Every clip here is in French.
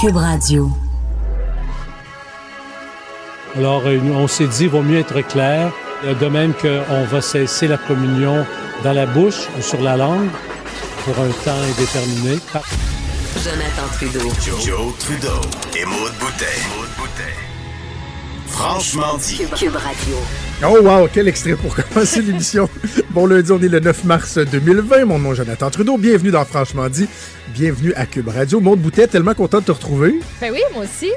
Cube Radio. Alors, euh, on s'est dit, il vaut mieux être clair, euh, de même qu'on va cesser la communion dans la bouche ou sur la langue pour un temps indéterminé. Jonathan Trudeau. Joe, Trudeau et Maude Boutet. Franchement dit. Cube Radio. Oh wow, quel extrait pour commencer l'émission. Bon lundi, on est le 9 mars 2020. Mon nom est Jonathan Trudeau. Bienvenue dans Franchement dit. Bienvenue à Cube Radio. Maude Boutet, tellement content de te retrouver. Ben oui, moi aussi.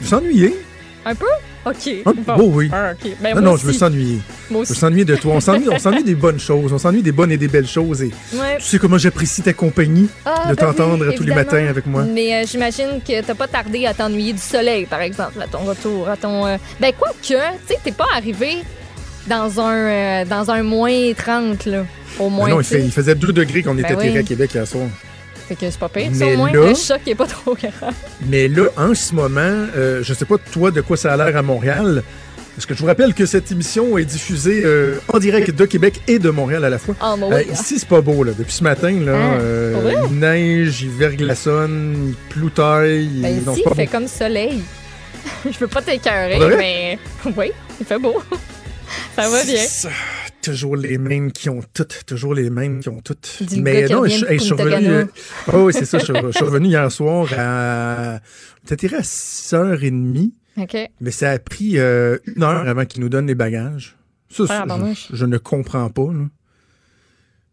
Vous ennuyez? Un peu? OK. Un Bon. oui. Ah. Ben, non, non, je veux aussi. s'ennuyer. Moi Je veux aussi. s'ennuyer de toi. On s'ennuie, on s'ennuie des bonnes choses. On s'ennuie des bonnes et des belles choses. Et Ouais. tu sais comment j'apprécie ta compagnie Ah, de ben t'entendre oui, tous les matins avec moi. Mais euh, j'imagine que t'as pas tardé à t'ennuyer du soleil, par exemple, à ton retour, à ton... euh, Ben, quoi que, tu sais, t'es pas arrivé dans un, euh, dans un moins 30, là, au moins, Mais non, il, fait- il faisait 2 degrés quand on Ben était oui. tiré à Québec hier soir. Fait que c'est pas pire, Mais ça, au moins. là- Le choc est pas trop grave. Mais là, en ce moment, euh, je sais pas toi de quoi ça a l'air à Montréal. Parce que je vous rappelle que cette émission est diffusée euh, en direct de Québec et de Montréal à la fois. Moi, Euh, oui. ici, c'est pas beau, là. Depuis ce matin, là, Ah, euh, il neige, il verglaçonne, il ploutaille. il- Ben, ici, il fait beau. comme soleil. Je veux pas t'écœurer, mais oui, il fait beau. Ça va bien. Ça. Toujours les mêmes qui ont toutes, toujours les mêmes qui ont toutes. Mais non, je, hey, je suis revenu. Euh, oh, oui, c'est ça. Je, suis- je suis revenu hier soir à. Peut-être à 6h30. OK. Mais ça a pris euh, une heure avant qu'ils nous donnent les bagages. Ça, Ah, je- je, ne comprends pas. là.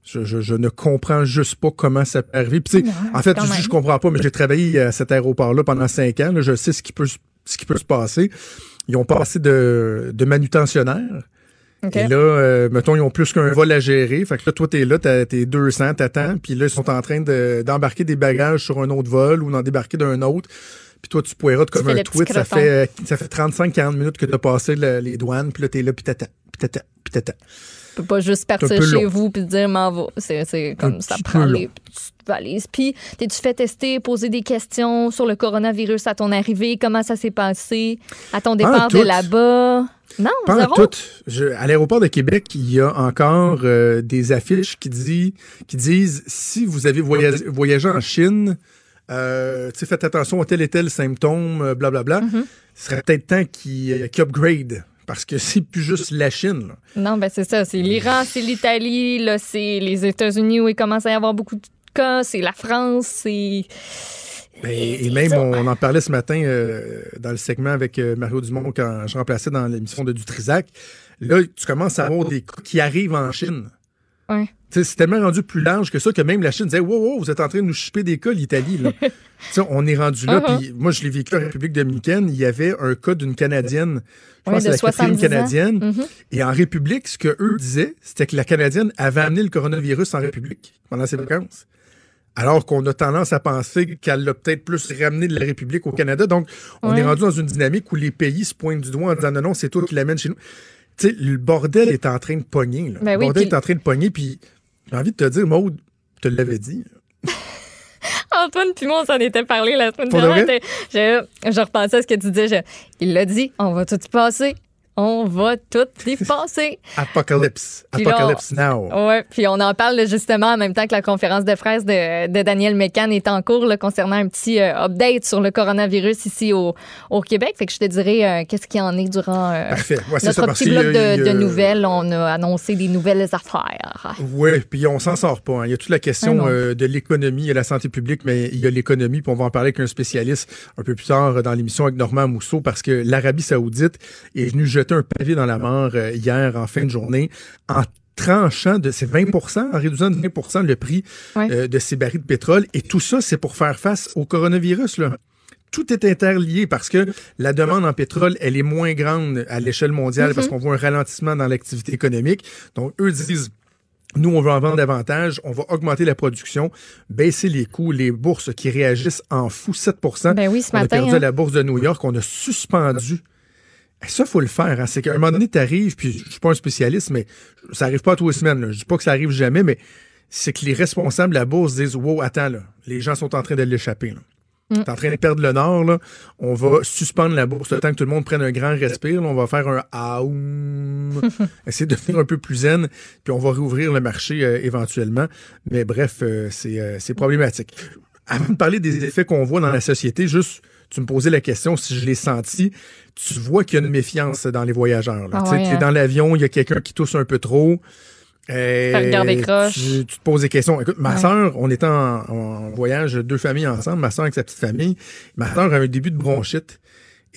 Je, je- je ne comprends juste pas comment ça peut arriver. Puis, en fait, je, je comprends pas, mais j'ai travaillé à cet aéroport-là pendant cinq ans. là. je sais ce qui peut, se- ce qui peut se passer. Ils ont pas assez de, de manutentionnaires. Et là, euh, mettons, ils ont plus qu'un vol à gérer. Fait que là, toi, t'es là, t'as- t'es 200, t'attends. Puis là, ils sont en train de- d'embarquer des bagages sur un autre vol ou d'en débarquer d'un autre. Puis toi, tu poirettes comme un tweet. Ça fait, ça fait 35-40 minutes que t'as passé le- les douanes. Puis là, t'es là, puis t'attends, puis t'attends, puis t'attends. Tu peux pas juste partir chez long. vous puis te dire m'en va. C'est, Un comme ça prend les petites valises. Puis, t'es-tu fait tester, poser des questions sur le coronavirus à ton arrivée? Comment ça s'est passé? À ton départ de là-bas? Non, Pas zéro? tout. Je- à l'aéroport de Québec, il y a encore euh, des affiches qui, dit, qui disent si vous avez voyagé, voyagé en Chine, euh, faites attention à tel et tel symptôme, euh, blablabla. Mm-hmm. Ce serait peut-être temps qu'ils upgrade. Parce que c'est plus juste la Chine. là. Non, ben c'est ça. C'est l'Iran, c'est l'Italie, là, c'est les États-Unis où il commence à y avoir beaucoup de cas, c'est la France, c'est... Ben, et même, on, on en parlait ce matin euh, dans le segment avec euh, Mario Dumont quand je remplaçais dans l'émission de Dutrisac. Là, tu commences à avoir des cas qui arrivent en Chine. Ouais. C'est tellement rendu plus large que ça que même la Chine disait Wow, wow, vous êtes en train de nous chipper des cas, l'Italie. là. Tu sais, on est rendu là. Puis moi, je l'ai vécu en République dominicaine. Il y avait un cas d'une Canadienne. Je Ouais, pense que la quatrième 70 ans. Canadienne. Mhm. Et en République, ce que eux disaient, c'était que la Canadienne avait amené le coronavirus en République pendant ses vacances. Alors qu'on a tendance à penser qu'elle l'a peut-être plus ramené de la République au Canada. Donc, on Ouais. est rendu dans une dynamique où les pays se pointent du doigt en disant non, non, c'est toi qui l'amène chez nous. Tu sais, le bordel est en train de pogner. Là. Ben le oui, bordel est en train de pogner. Puis, j'ai envie de te dire, Maude, te l'avais dit. Antoine puis moi, on s'en était parlé la semaine dernière. Je, je repensais à ce que tu disais. Je- il l'a dit, on va tout y passer. On va tout y passer. Apocalypse. Puis Apocalypse now. Ouais, puis on en parle justement en même temps que la conférence de presse de, de Daniel Mécan est en cours là, concernant un petit euh, update sur le coronavirus ici au, au Québec. Fait que je te dirai euh, qu'est-ce qu'il en est durant euh, Parfait. Ouais, notre ça, petit bloc de, de nouvelles. On a annoncé des nouvelles affaires. Oui, puis on s'en sort pas. hein. Il y a toute la question euh, de l'économie et la santé publique, mais il y a l'économie, puis on va en parler avec un spécialiste un peu plus tard dans l'émission avec Normand Mousseau, parce que l'Arabie saoudite est venue jeter un pavé dans la mort euh, hier en fin de journée en tranchant de ces 20% en réduisant de 20% le prix Ouais. euh, de ces barils de pétrole. Et tout ça, c'est pour faire face au coronavirus. Là. Tout est interlié parce que la demande en pétrole, elle est moins grande à l'échelle mondiale parce qu'on voit un ralentissement dans l'activité économique. Donc, eux disent Nous, on veut en vendre davantage, on va augmenter la production, baisser les coûts, les bourses qui réagissent en fou 7 Ben oui, ce On a matin, perdu hein. la bourse de New York, on a suspendu. Et ça, faut le faire. hein. C'est qu'à un moment donné, tu arrives, puis je suis pas un spécialiste, mais ça arrive pas à tous les semaines. là. Je dis pas que ça arrive jamais, mais c'est que les responsables de la bourse disent Wow, attends, là, les gens sont en train de l'échapper. Mm. T'es en train de perdre le nord, là. On va suspendre la bourse le temps que tout le monde prenne un grand respire. là. On va faire un aoum, essayer de devenir un peu plus zen, puis on va rouvrir le marché euh, éventuellement. Mais bref, euh, c'est euh, c'est problématique. Avant de parler des effets qu'on voit dans la société, juste, tu me posais la question si je l'ai senti. Tu vois qu'il y a une méfiance dans les voyageurs. là. Ah Tu ouais, t'es hein. dans l'avion, il y a quelqu'un qui tousse un peu trop. Euh, tu, tu te poses des questions. Écoute, ma Ouais. soeur, on était en, en voyage, deux familles ensemble, ma soeur avec sa petite famille. Ma soeur a un début de bronchite.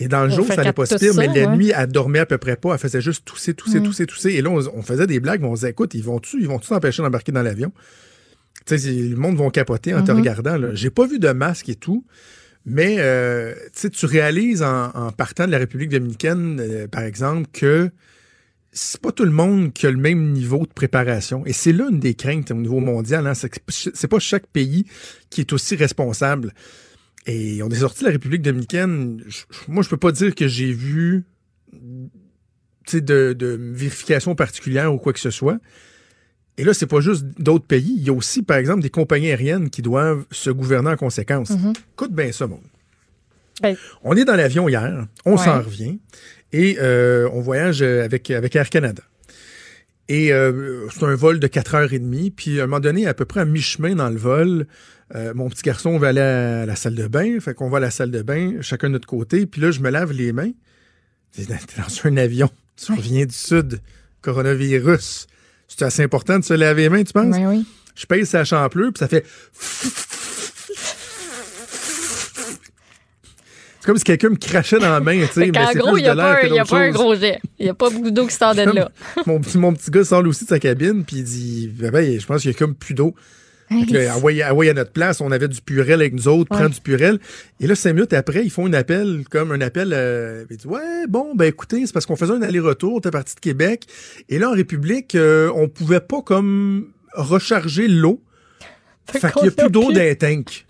Et dans le On jour, ça n'allait pas pire, mais la ouais. nuit, elle dormait à peu près pas. Elle faisait juste tousser, tousser, Mm. tousser, tousser. Et là, on, on faisait des blagues, mais on se disait, écoute, ils vont-tu, ils vont-tu t'empêcher d'embarquer dans l'avion? Tu sais, le monde va capoter en te Mhm. regardant. J'ai pas vu de masque et tout. Mais euh, tu réalises en, partant de la République dominicaine, euh, par exemple, que c'est pas tout le monde qui a le même niveau de préparation. Et c'est là une des craintes au niveau mondial. Hein, c'est pas chaque pays qui est aussi responsable. Et on est sorti de la République dominicaine. moi, je peux pas dire que j'ai vu de, de vérification particulière ou quoi que ce soit. Et là, c'est pas juste d'autres pays. Il y a aussi, par exemple, des compagnies aériennes qui doivent se gouverner en conséquence. Mhm. Écoute bien ça, mon. Ben- On est dans l'avion hier, on Ouais. s'en revient, et euh, on voyage euh, avec, avec Air Canada. Et euh, c'est un vol de 4 heures et demie. Puis à un moment donné, à peu près à mi-chemin dans le vol, euh, mon petit garçon va aller à la salle de bain. Fait qu'on va à la salle de bain, chacun de notre côté. Puis là, je me lave les mains. T'es dans un avion. Tu reviens du sud. Coronavirus. C'est assez important de se laver les mains, tu penses? Ben oui. Je pèse sa champlure, puis ça fait. C'est comme si quelqu'un me crachait dans la main, tu sais. C'est gros, il n'y a, pas, y a pas un gros jet. Il n'y a pas beaucoup d'eau qui sort de là. mon, petit, mon petit gars sort lui aussi de sa cabine, puis il dit ben, ben, Je pense qu'il y a comme plus d'eau. Envoyé, à notre place, on avait du purel avec nous autres, Ouais. prends du purel. Et là, cinq minutes après, ils font un appel, comme un appel. Euh, ils disent Ouais, bon, ben écoutez, c'est parce qu'on faisait un aller-retour, était parti de Québec. Et là, en République, euh, on pouvait pas comme recharger l'eau. Fait, qu'il n'y a plus d'eau dans les tanks.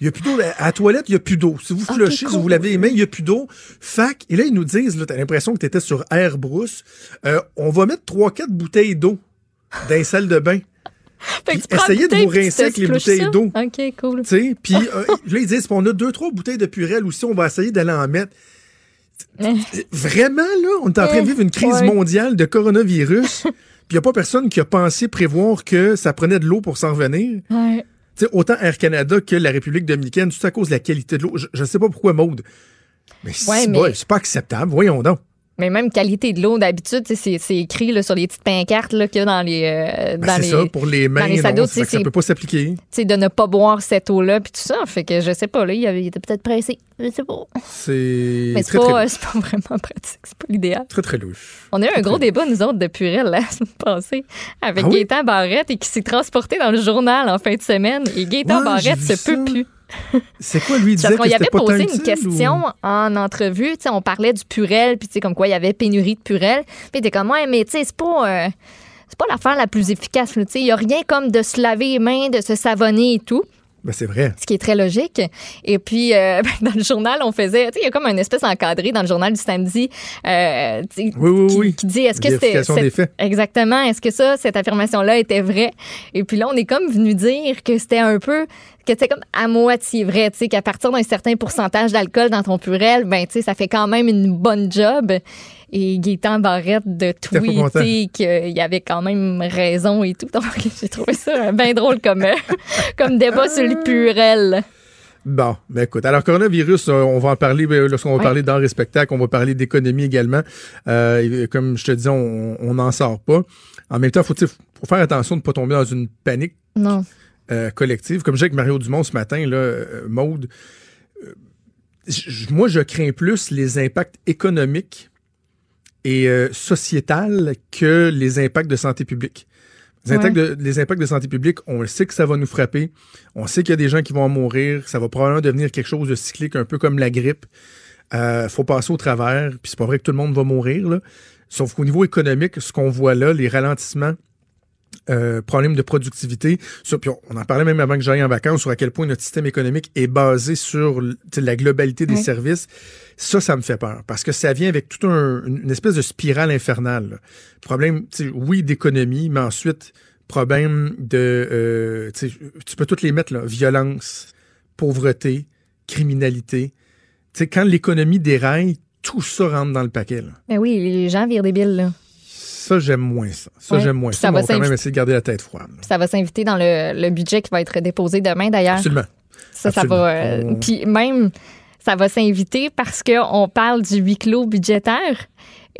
Il n'y a plus d'eau. À la toilette, il n'y a plus d'eau. Si vous Ok, flushez, si vous lavez les mains, il n'y a plus d'eau. Fac, et là, ils nous disent, là, t'as l'impression que tu étais sur Air Brousse. Euh, on va mettre 3-4 bouteilles d'eau dans les salles de bain. Puis essayez de vous rincer avec les bouteilles d'eau. OK, cool. Tu sais, puis euh, là, ils disent, on a deux, trois bouteilles de purée aussi, on va essayer d'aller en mettre. Eh. Vraiment, là, on est en train de vivre une crise mondiale de coronavirus. Puis il n'y a pas personne qui a pensé prévoir que ça prenait de l'eau pour s'en revenir. Ouais. Tu sais, autant Air Canada que la République dominicaine, tout à cause de la qualité de l'eau. Je ne sais pas pourquoi, Maude. Mais Ouais, c'est mais- pas, c'est pas acceptable. Voyons donc. Mais même qualité de l'eau, d'habitude, c'est écrit là, sur les petites pancartes là, qu'il y a dans les. euh, Ben, c'est ça, pour les mains, les non, sados, ça, ça peut pas s'appliquer. tu sais, de ne pas boire cette eau-là, puis tout ça. Fait que je sais pas, là, il, avait- il était peut-être pressé. Je sais pas. C'est Mais c'est pas, louche. c'est pas vraiment pratique. C'est pas l'idéal. très, très louche. On a eu un gros débat, nous autres, de Purel la semaine passée, avec Ah oui? Gaétan Barrette et qui s'est transporté dans le journal en fin de semaine. Et Gaétan Ouais, Barrette se peut plus. C'est quoi, lui, disait Parce qu'on que y avait pas posé une question ou- en entrevue. Tu sais, on parlait du Purel, puis tu sais, comme quoi il y avait pénurie de Purel. Puis était comme, ouais, mais tu sais, c'est pas. euh, c'est pas l'affaire la plus efficace. là. Tu sais, Il n'y a rien comme de se laver les mains, de se savonner et tout Ben, c'est vrai. ce qui est très logique. Et puis, euh, ben, dans le journal, on faisait, tu sais, il y a comme une espèce encadré dans le journal du samedi euh, Oui, oui, qui, oui. qui dit est-ce que c'était. C'est-. Exactement. Est-ce que ça, cette affirmation-là était vraie? Et puis là, on est comme venu dire que c'était un peu, que c'était comme à moitié vrai, tu sais, qu'à partir d'un certain pourcentage d'alcool dans ton purel, ben, tu sais, ça fait quand même une bonne job. Et Gaétan Barrette de tweeter qu'il y avait quand même raison et tout. Donc, j'ai trouvé ça bien drôle comme, comme débat sur le purel. Bon, ben écoute, alors coronavirus, euh, on va en parler ben, lorsqu'on va parler d'art et spectacle, on va parler d'économie également. Euh, comme je te disais, on n'en sort pas. En même temps, faut, faut faire attention de ne pas tomber dans une panique Non. euh, collective. Comme j'ai avec Mario Dumont ce matin, là, euh, Maude, moi, je crains plus les impacts économiques et euh, que les impacts de santé publique. Les, Ouais. impacts de, les impacts de santé publique, on le sait que ça va nous frapper. On sait qu'il y a des gens qui vont en mourir. Ça va probablement devenir quelque chose de cyclique, un peu comme la grippe. Euh, faut passer au travers. Puis c'est pas vrai que tout le monde va mourir. Là. Sauf qu'au niveau économique, ce qu'on voit là, les ralentissements euh, problème de productivité. Sur, puis on, on en parlait même avant que j'aille en vacances sur à quel point notre système économique est basé sur la globalité des Oui. services. Ça, ça me fait peur parce que ça vient avec toute une espèce de spirale infernale. là. Problème, oui, d'économie, mais ensuite problème de, euh, tu peux toutes les mettre là, violence, pauvreté, criminalité. Tu sais, quand l'économie déraille, tout ça rentre dans le paquet. là. Mais oui, les gens virent débiles, là. Ça, j'aime moins ça. Ça, Ouais. j'aime moins ça. ça va on va quand même essayer de garder la tête froide. Ça va s'inviter dans le, le budget qui va être déposé demain, d'ailleurs. Absolument. Ça, ça va. euh, On- Puis même, ça va s'inviter parce qu'on parle du huis clos budgétaire.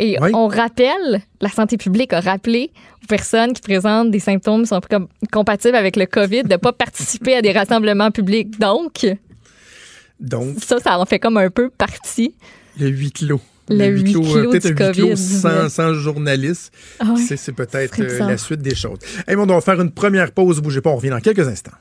Et Oui. on rappelle, la santé publique a rappelé aux personnes qui présentent des symptômes qui sont comme compatibles avec le COVID de ne pas participer à des rassemblements publics. Donc, Donc, ça, ça en fait comme un peu partie. le huis clos. Le huis clos peut-être un huis clos COVID-19. sans, sans journaliste. Ah ouais. C'est, peut-être euh, la suite des choses. Hey, bon, on va faire une première pause. Bougez pas, on revient dans quelques instants.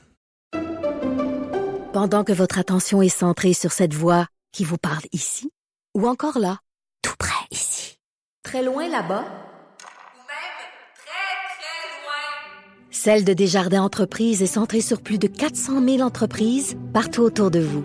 Pendant que votre attention est centrée sur cette voix qui vous parle ici, ou encore là, tout près ici, très loin là-bas, Ou même très, très loin. Celle de Desjardins Entreprises est centrée sur plus de 400 000 entreprises partout autour de vous.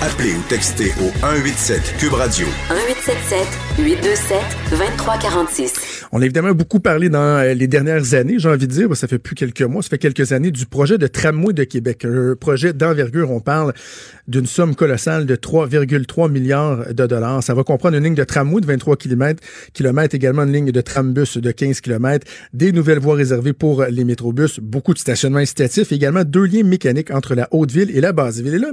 Appelez ou textez au 187 Cube Radio 1877 827 2346. On a évidemment beaucoup parlé dans euh, les dernières années, j'ai envie de dire, ça fait plus quelques mois, ça fait quelques années, du projet de tramway de Québec. Un projet d'envergure, on parle d'une somme colossale de 3,3 milliards de dollars. Ça va comprendre une ligne de tramway de 23 km, également une ligne de trambus de 15 km, des nouvelles voies réservées pour les métrobus, beaucoup de stationnements incitatifs, également deux liens mécaniques entre la Haute-Ville et la Basse-Ville. Et là,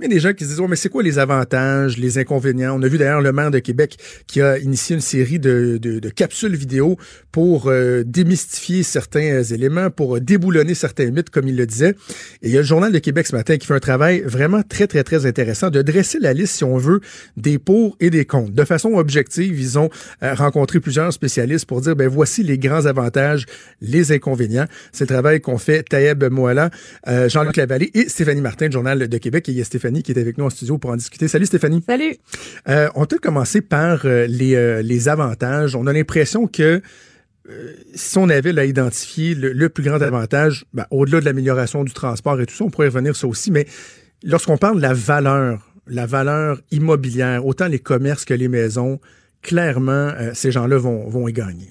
il y a des gens qui se disent, oh, mais c'est quoi les avantages, les inconvénients? On a vu d'ailleurs le maire de Québec qui a initié une série de, de, de capsules vidéo pour euh, démystifier certains éléments, pour déboulonner certains mythes, comme il le disait. Et il y a le Journal de Québec ce matin qui fait un travail vraiment très, très, très intéressant de dresser la liste, si on veut, des pour et des contre. De façon objective, ils ont euh, rencontré plusieurs spécialistes pour dire, ben voici les grands avantages, les inconvénients. C'est le travail qu'ont fait Taïeb Moala, euh, Jean-Luc Lavallée et Stéphanie Martin, Journal de Québec. Et il y a Stéphanie qui est avec nous en studio pour en discuter. Salut Stéphanie. Salut. Euh, on peut commencer par euh, les, les avantages. On a l'impression que euh, si on avait là, identifié le, le plus grand avantage, ben, au-delà de l'amélioration du transport et tout ça, on pourrait revenir ça aussi, mais lorsqu'on parle de la valeur, la valeur immobilière, autant les commerces que les maisons, clairement, euh, ces gens-là vont, vont y gagner.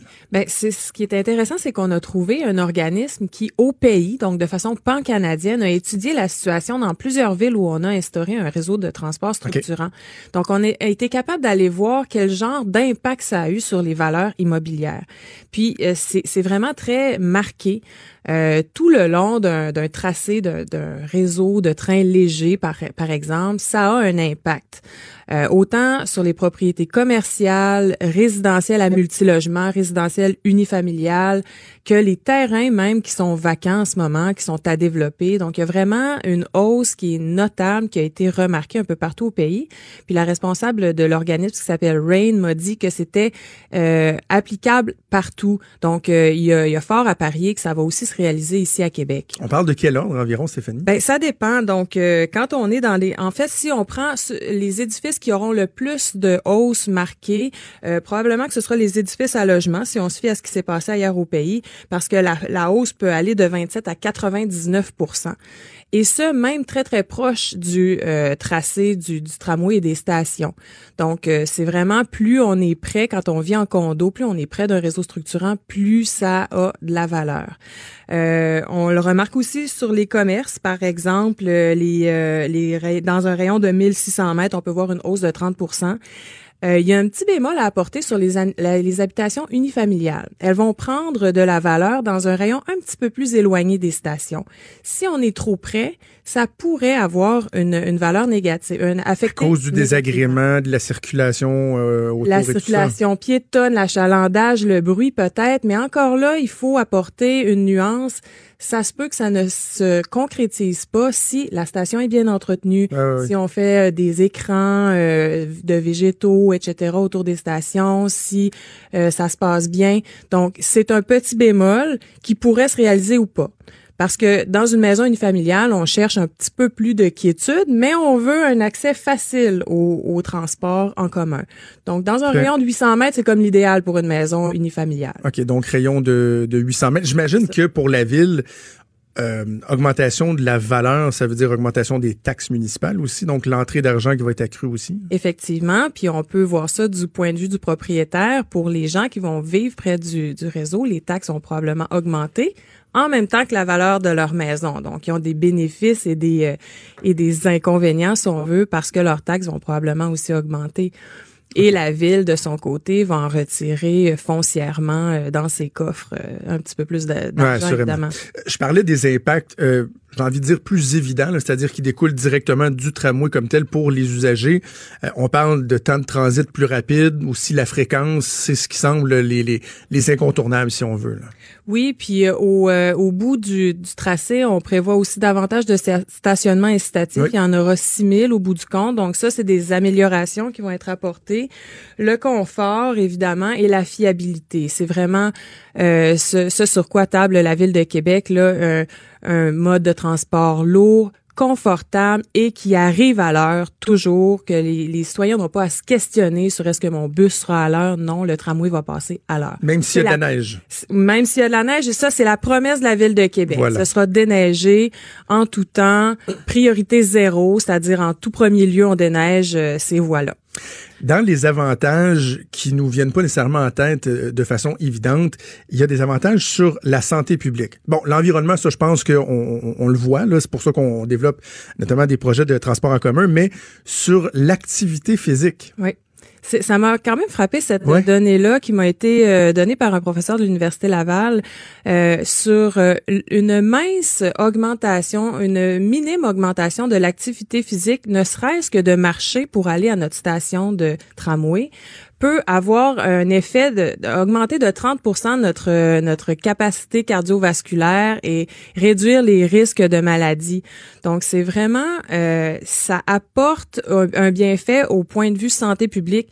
c'est ce qui est intéressant, c'est qu'on a trouvé un organisme qui, au pays, donc de façon pan-canadienne, a étudié la situation dans plusieurs villes où on a instauré un réseau de transport structurant. Donc, on a été capable d'aller voir quel genre d'impact ça a eu sur les valeurs immobilières. Puis, euh, c'est vraiment très marqué. Euh, tout le long d'un tracé d'un d'un réseau de trains légers, par, par exemple, ça a un impact. Euh, autant sur les propriétés commerciales, résidentielles à multilogement, résidentielles unifamiliales, que les terrains même qui sont vacants en ce moment, qui sont à développer. Donc, il y a vraiment une hausse qui est notable, qui a été remarquée un peu partout au pays. Puis la responsable de l'organisme qui s'appelle RAIN m'a dit que c'était euh, applicable partout. Donc, euh, il, y a, il y a fort à parier que ça va aussi se réaliser ici à Québec. On parle de quel ordre environ, Stéphanie? Ben ça dépend. Donc euh, quand on est dans les en fait si on prend les édifices qui auront le plus de hausse marquée, euh, probablement que ce sera les édifices à logement si on se fie à ce qui s'est passé ailleurs au pays parce que la, la hausse peut aller de 27 à 99 et ce, même très, très proche du euh, tracé du, du tramway et des stations. Donc, euh, c'est vraiment plus on est près, quand on vit en condo, plus on est près d'un réseau structurant, plus ça a de la valeur. Euh, on le remarque aussi sur les commerces, par exemple, euh, les, euh, les dans un rayon de 1600 mètres, on peut voir une hausse de 30 euh, il y a un petit bémol à apporter sur les, la- les habitations unifamiliales. Elles vont prendre de la valeur dans un rayon un petit peu plus éloigné des stations. Si on est trop près, ça pourrait avoir une, une valeur négative, une À affecter cause du désagrément, de la circulation euh, autour La et tout ça. circulation piétonne, l'achalandage, le bruit peut-être, mais encore là, il faut apporter une nuance. Ça se peut que ça ne se concrétise pas si la station est bien entretenue, si on fait euh, des écrans euh, de végétaux, etc. autour des stations, si euh, ça se passe bien. Donc, c'est un petit bémol qui pourrait se réaliser ou pas. Parce que dans une maison unifamiliale, on cherche un petit peu plus de quiétude, mais on veut un accès facile au, au transport en commun. Donc, dans un rayon de 800 mètres, c'est comme l'idéal pour une maison unifamiliale. OK, donc rayon de, de 800 mètres. J'imagine que pour la ville, euh, augmentation de la valeur, ça veut dire augmentation des taxes municipales aussi, donc l'entrée d'argent qui va être accrue aussi. Effectivement, puis on peut voir ça du point de vue du propriétaire. Pour les gens qui vont vivre près du, du réseau, les taxes ont probablement augmenté en même temps que la valeur de leur maison. Donc, ils ont des bénéfices et des, euh, et des inconvénients, si on veut, parce que leurs taxes vont probablement aussi augmenter. Et la ville, de son côté, va en retirer foncièrement euh, dans ses coffres euh, un petit peu plus d'argent, évidemment. Je parlais des impacts j'ai envie de dire, plus évident, c'est-à-dire qui découle directement du tramway comme tel pour les usagers. Euh, on parle de temps de transit plus rapide, aussi la fréquence, c'est ce qui semble les, les, les incontournables, si on veut. Là. Oui, puis euh, au, euh, au bout du, du, tracé, on prévoit aussi davantage de stationnements incitatifs. Il y en aura 6 000 au bout du compte. Donc ça, c'est des améliorations qui vont être apportées. Le confort, évidemment, et la fiabilité. C'est vraiment ce, ce, sur quoi table la Ville de Québec, là, un mode de transport lourd, confortable et qui arrive à l'heure toujours, que les, les citoyens n'ont pas à se questionner sur est-ce que mon bus sera à l'heure. Non, le tramway va passer à l'heure. Même s'il y a de la, neige. Même s'il y a de la neige, et ça, c'est la promesse de la Ville de Québec. Ce sera déneigé en tout temps, priorité zéro, c'est-à-dire en tout premier lieu, on déneige euh, ces voies-là. Dans les avantages qui nous viennent pas nécessairement en tête euh, de façon évidente, il y a des avantages sur la santé publique. Bon, l'environnement, ça, je pense qu'on on, le voit. Là, c'est pour ça qu'on développe notamment des projets de transport en commun, mais sur l'activité physique. Ça m'a quand même frappé cette donnée-là qui m'a été euh, donnée par un professeur de l'université Laval euh, sur euh, une mince augmentation, une minime augmentation de l'activité physique, ne serait-ce que de marcher pour aller à notre station de tramway peut avoir un effet d'augmenter de, de 30 notre notre capacité cardiovasculaire et réduire les risques de maladie. Donc c'est vraiment euh, ça apporte un, bienfait au point de vue santé publique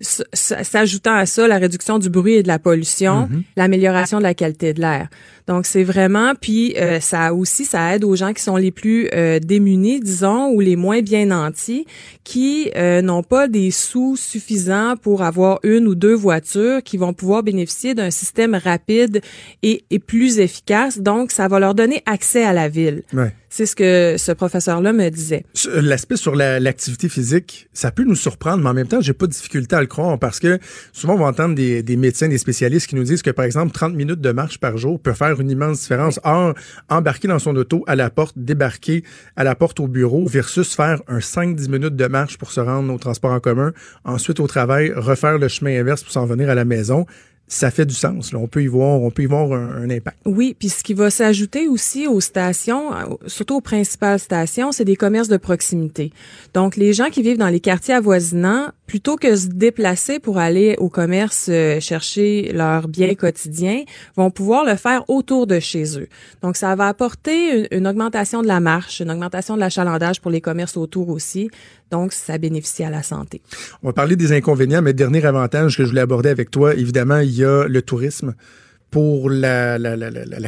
s'ajoutant à ça la réduction du bruit et de la pollution, mm-hmm. l'amélioration de la qualité de l'air. Donc c'est vraiment puis euh, ça aussi ça aide aux gens qui sont les plus euh, démunis disons ou les moins bien nantis qui euh, n'ont pas des sous suffisants pour avoir une ou deux voitures qui vont pouvoir bénéficier d'un système rapide et, et, plus efficace. Donc ça va leur donner accès à la ville. Ouais. C'est ce que ce professeur-là me disait. L'aspect sur l'activité physique, ça peut nous surprendre, mais en même temps, j'ai pas de difficulté à le croire parce que souvent on va entendre des, des médecins, des spécialistes qui nous disent que par exemple 30 minutes de marche par jour peut faire une immense différence. Or, embarquer dans son auto à la porte, débarquer à la porte au bureau versus faire un 5-10 minutes de marche pour se rendre au transport en commun, ensuite au travail, refaire le chemin inverse pour s'en venir à la maison ça fait du sens. Là. On peut y voir, on peut y voir un, impact. Oui, puis ce qui va s'ajouter aussi aux stations, surtout aux principales stations, c'est des commerces de proximité. Donc, les gens qui vivent dans les quartiers avoisinants, plutôt que se déplacer pour aller au commerce euh, chercher leurs biens quotidiens, vont pouvoir le faire autour de chez eux. Donc, ça va apporter une, une augmentation de la marche, une augmentation de l'achalandage pour les commerces autour aussi. Donc, ça bénéficie à la santé. On va parler des inconvénients, mais dernier avantage que je voulais aborder avec toi, évidemment, il y a le tourisme pour la,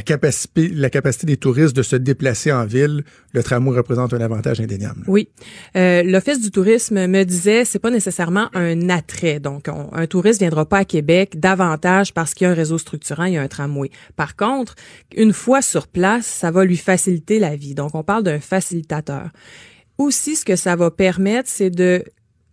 capacité des touristes de se déplacer en ville, le tramway représente un avantage indéniable. Oui, euh, l'office du tourisme me disait c'est pas nécessairement un attrait. Donc, un touriste viendra pas à Québec davantage parce qu'il y a un réseau structurant, il y a un tramway. Par contre, une fois sur place, ça va lui faciliter la vie. Donc, on parle d'un facilitateur. Aussi, ce que ça va permettre, c'est de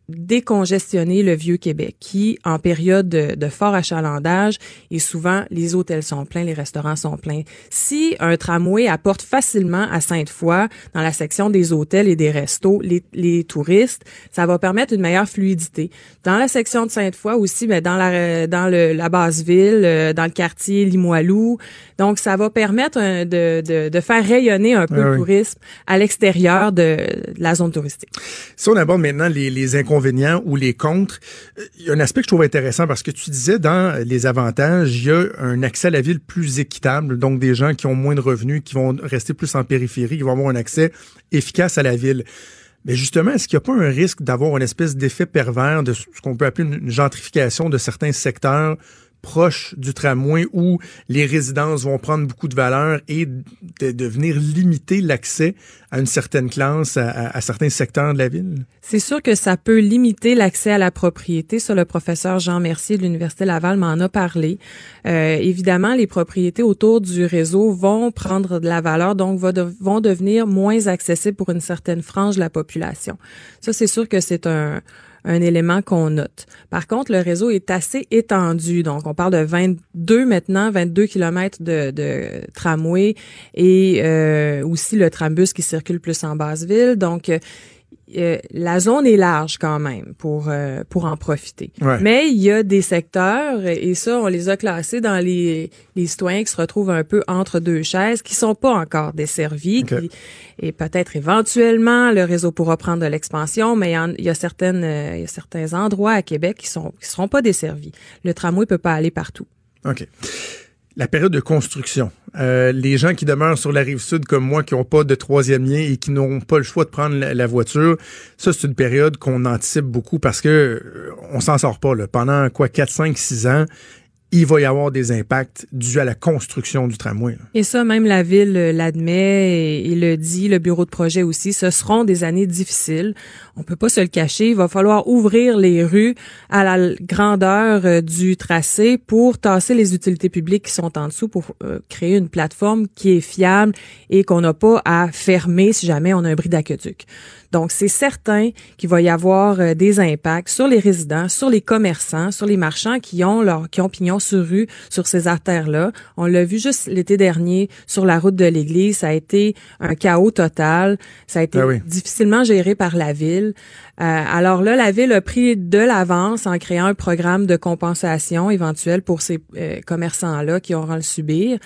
décongestionner le vieux Québec qui, en période de, fort achalandage, et souvent les hôtels sont pleins, les restaurants sont pleins. Si un tramway apporte facilement à Sainte-Foy, dans la section des hôtels et des restos, les, les, touristes, ça va permettre une meilleure fluidité. Dans la section de Sainte-Foy aussi, mais dans la dans le, la basse ville, euh, dans le quartier Limoilou, donc ça va permettre de, de, de faire rayonner un peu ah le tourisme à l'extérieur de, la zone touristique. Si on aborde maintenant les, les inconvénients ou les contre. Euh, il y a un aspect que je trouve intéressant parce que tu disais dans les avantages, il y a un accès à la ville plus équitable, donc des gens qui ont moins de revenus, qui vont rester plus en périphérie, qui vont avoir un accès efficace à la ville. Mais justement, est-ce qu'il n'y a pas un risque d'avoir une espèce d'effet pervers de ce qu'on peut appeler une gentrification de certains secteurs proche du tramway où les résidences vont prendre beaucoup de valeur et de, venir limiter l'accès à une certaine classe, à, certains secteurs de la ville? C'est sûr que ça peut limiter l'accès à la propriété. Ça, le professeur Jean Mercier de l'Université Laval m'en a parlé. Euh, évidemment, les propriétés autour du réseau vont prendre de la valeur, donc vont devenir moins accessibles pour une certaine frange de la population. Ça, c'est sûr que c'est un un élément qu'on note. Par contre, le réseau est assez étendu. Donc, on parle de 22 maintenant, 22 kilomètres de, tramway et euh, aussi le trambus qui circule plus en basse ville. Donc, euh, la zone est large quand même pour euh, pour en profiter. Mais il y a des secteurs et ça on les a classés dans les les citoyens qui se retrouvent un peu entre deux chaises qui sont pas encore desservis et peut-être éventuellement le réseau pourra prendre de l'expansion mais il y, a certaines euh, il y a certains endroits à Québec qui sont qui seront pas desservis. Le tramway peut pas aller partout. OK la période de construction. Euh, les gens qui demeurent sur la rive sud comme moi, qui n'ont pas de troisième lien et qui n'ont pas le choix de prendre la, voiture, ça c'est une période qu'on anticipe beaucoup parce que euh, on s'en sort pas. Là. Pendant quoi 4, 5, 6 ans, il va y avoir des impacts dus à la construction du tramway. Et ça, même la ville l'admet et, le dit, le bureau de projet aussi, ce seront des années difficiles. On peut pas se le cacher. Il va falloir ouvrir les rues à la grandeur euh, du tracé pour tasser les utilités publiques qui sont en dessous pour euh, créer une plateforme qui est fiable et qu'on n'a pas à fermer si jamais on a un bris d'aqueduc. Donc, c'est certain qu'il va y avoir euh, des impacts sur les résidents, sur les commerçants, sur les marchands qui ont leur, qui ont pignon sur rue sur ces artères-là. On l'a vu juste l'été dernier sur la route de l'église. Ça a été un chaos total. Ça a été ah difficilement géré par la ville. Euh, alors là, la ville a pris de l'avance en créant un programme de compensation éventuelle pour ces euh, commerçants-là qui auront le subir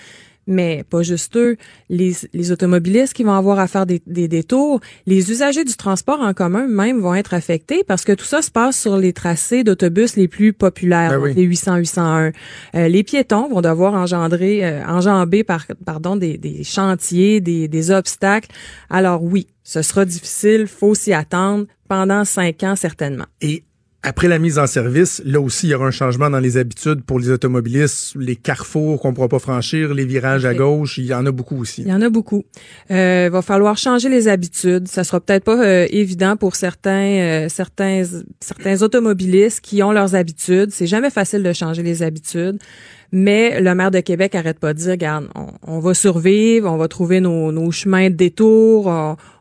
mais pas juste eux, les, les automobilistes qui vont avoir à faire des, des, détours, les usagers du transport en commun même vont être affectés parce que tout ça se passe sur les tracés d'autobus les plus populaires, ben les 800, 801. Euh, les piétons vont devoir engendrer, euh, enjamber par, pardon, des, des chantiers, des, des obstacles. Alors oui, ce sera difficile, faut s'y attendre pendant cinq ans certainement. Et après la mise en service, là aussi, il y aura un changement dans les habitudes pour les automobilistes, les carrefours qu'on ne pourra pas franchir, les virages à gauche, il y en a beaucoup aussi. Il y en a beaucoup. Euh, va falloir changer les habitudes. Ça sera peut-être pas euh, évident pour certains, euh, certains, certains automobilistes qui ont leurs habitudes. C'est jamais facile de changer les habitudes. Mais le maire de Québec arrête pas de dire, regarde, on, va survivre, on va trouver nos, nos chemins de détour,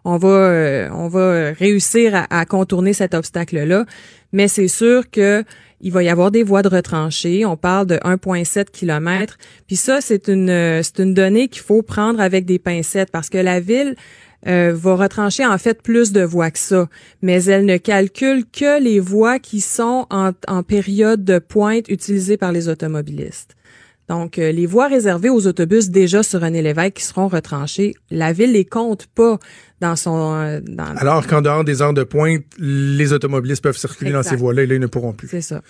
on, va, euh, on va réussir à, à contourner cet obstacle-là mais c'est sûr que il va y avoir des voies de retranchées. On parle de 1,7 km. Puis ça, c'est une, c'est une donnée qu'il faut prendre avec des pincettes parce que la ville euh, va retrancher en fait plus de voies que ça, mais elle ne calcule que les voies qui sont en, en période de pointe utilisées par les automobilistes. Donc, euh, les voies réservées aux autobus déjà sur un Lévesque qui seront retranchées, la ville les compte pas dans son... Euh, dans Alors qu'en dehors des heures de pointe, les automobilistes peuvent circuler dans ces voies-là et là, ils ne pourront plus. C'est ça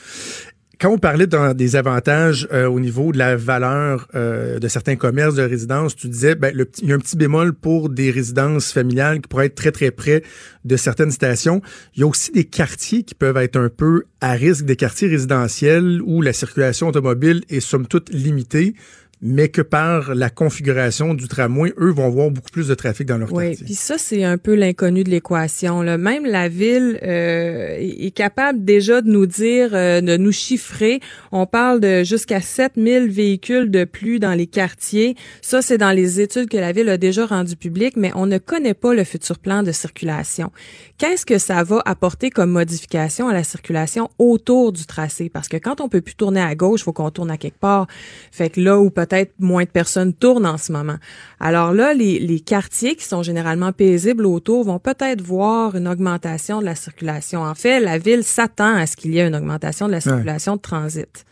quand on parlait des avantages euh, au niveau de la valeur euh, de certains commerces de résidence, tu disais ben, il y a un petit bémol pour des résidences familiales qui pourraient être très très près de certaines stations. Il y a aussi des quartiers qui peuvent être un peu à risque, des quartiers résidentiels où la circulation automobile est somme toute limitée mais que par la configuration du tramway, eux vont voir beaucoup plus de trafic dans leur oui, Puis ça, c'est un peu l'inconnu de l'équation. Même la ville euh, est capable déjà de nous dire, euh, de nous chiffrer. On parle de jusqu'à 7000 véhicules de plus dans les quartiers. Ça, c'est dans les études que la ville a déjà rendues publiques, mais on ne connaît pas le futur plan de circulation. Qu'est-ce que ça va apporter comme modification à la circulation autour du tracé? Parce que quand on peut plus tourner à gauche, il faut qu'on tourne à quelque part. Fait que là où peut peut-être moins de personnes tournent en ce moment. Alors là, les, les quartiers qui sont généralement paisibles autour vont peut-être voir une augmentation de la circulation. En fait, la ville s'attend à ce qu'il y ait une augmentation de la circulation de transit.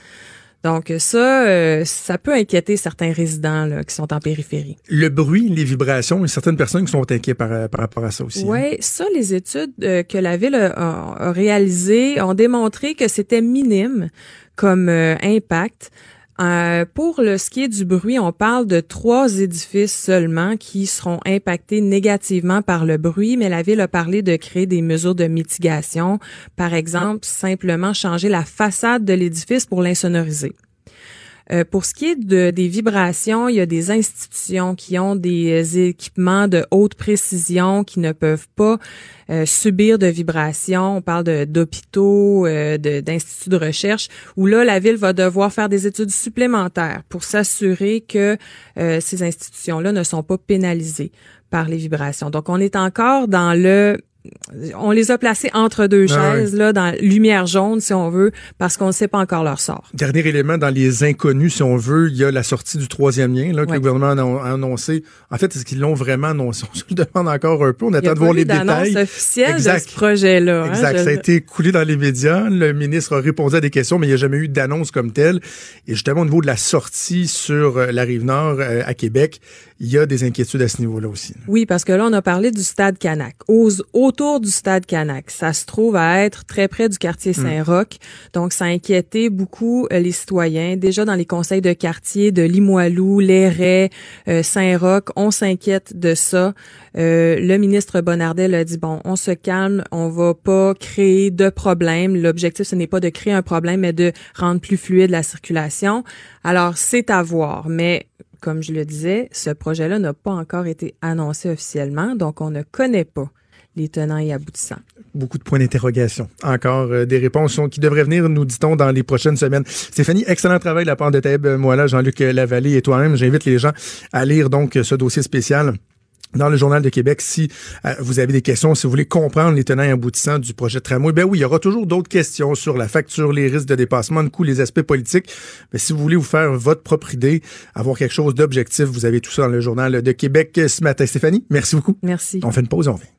Donc ça, euh, ça peut inquiéter certains résidents là, qui sont en périphérie. Le bruit, les vibrations, certaines personnes qui sont inquiètes par, par rapport à ça aussi. Oui, hein. ça, les études euh, que la ville a, a réalisées ont démontré que c'était minime comme euh, impact. Euh, pour le ce qui est du bruit, on parle de trois édifices seulement qui seront impactés négativement par le bruit, mais la ville a parlé de créer des mesures de mitigation, par exemple simplement changer la façade de l'édifice pour l'insonoriser. Euh, pour ce qui est de, des vibrations, il y a des institutions qui ont des équipements de haute précision qui ne peuvent pas euh, subir de vibrations. On parle de, d'hôpitaux, euh, de, d'instituts de recherche, où là, la ville va devoir faire des études supplémentaires pour s'assurer que euh, ces institutions-là ne sont pas pénalisées par les vibrations. Donc, on est encore dans le on les a placés entre deux Ah chaises, là, dans lumière jaune, si on veut, parce qu'on ne sait pas encore leur sort. Dernier élément, dans les inconnus, si on veut, il y a la sortie du troisième lien là, que le gouvernement a annoncé. En fait, est-ce qu'ils l'ont vraiment annoncé? On se le demande encore un peu. On attend de voir les d'annonce détails. officielle Exact. de ce projet-là. hein, Exact. je- Ça a été coulé dans les médias. Le ministre a répondu à des questions, mais il n'y a jamais eu d'annonce comme telle. Et justement, au niveau de la sortie sur euh, la rive nord euh, à Québec, il y a des inquiétudes à ce niveau-là aussi. Oui, parce que là, on a parlé du stade Canac. Aux, autour du stade Canac, ça se trouve à être très près du quartier Saint-Roch. Donc, ça a inquiété beaucoup euh, les citoyens. Déjà dans les conseils de quartier de Limoilou, Léret, euh, Saint-Roch, on s'inquiète de ça. Euh, le ministre Bonnardel a dit, bon, on se calme, on va pas créer de problème. L'objectif, ce n'est pas de créer un problème, mais de rendre plus fluide la circulation. Alors, c'est à voir. Mais comme je le disais, ce projet-là n'a pas encore été annoncé officiellement, donc on ne connaît pas les tenants et aboutissants. Beaucoup de points d'interrogation. Encore euh, des réponses qui devraient venir, nous dit-on, dans les prochaines semaines. Stéphanie, excellent travail de la part de Taïb Moala, Jean-Luc Lavallée et toi-même. J'invite les gens à lire donc ce dossier spécial dans le Journal de Québec, si euh, vous avez des questions, si vous voulez comprendre les tenants et aboutissants du projet de tramway, ben oui, il y aura toujours d'autres questions sur la facture, les risques de dépassement de coûts, les aspects politiques. Mais si vous voulez vous faire votre propre idée, avoir quelque chose d'objectif, vous avez tout ça dans le Journal de Québec ce matin. Stéphanie, merci beaucoup. Merci. On fait une pause, on revient.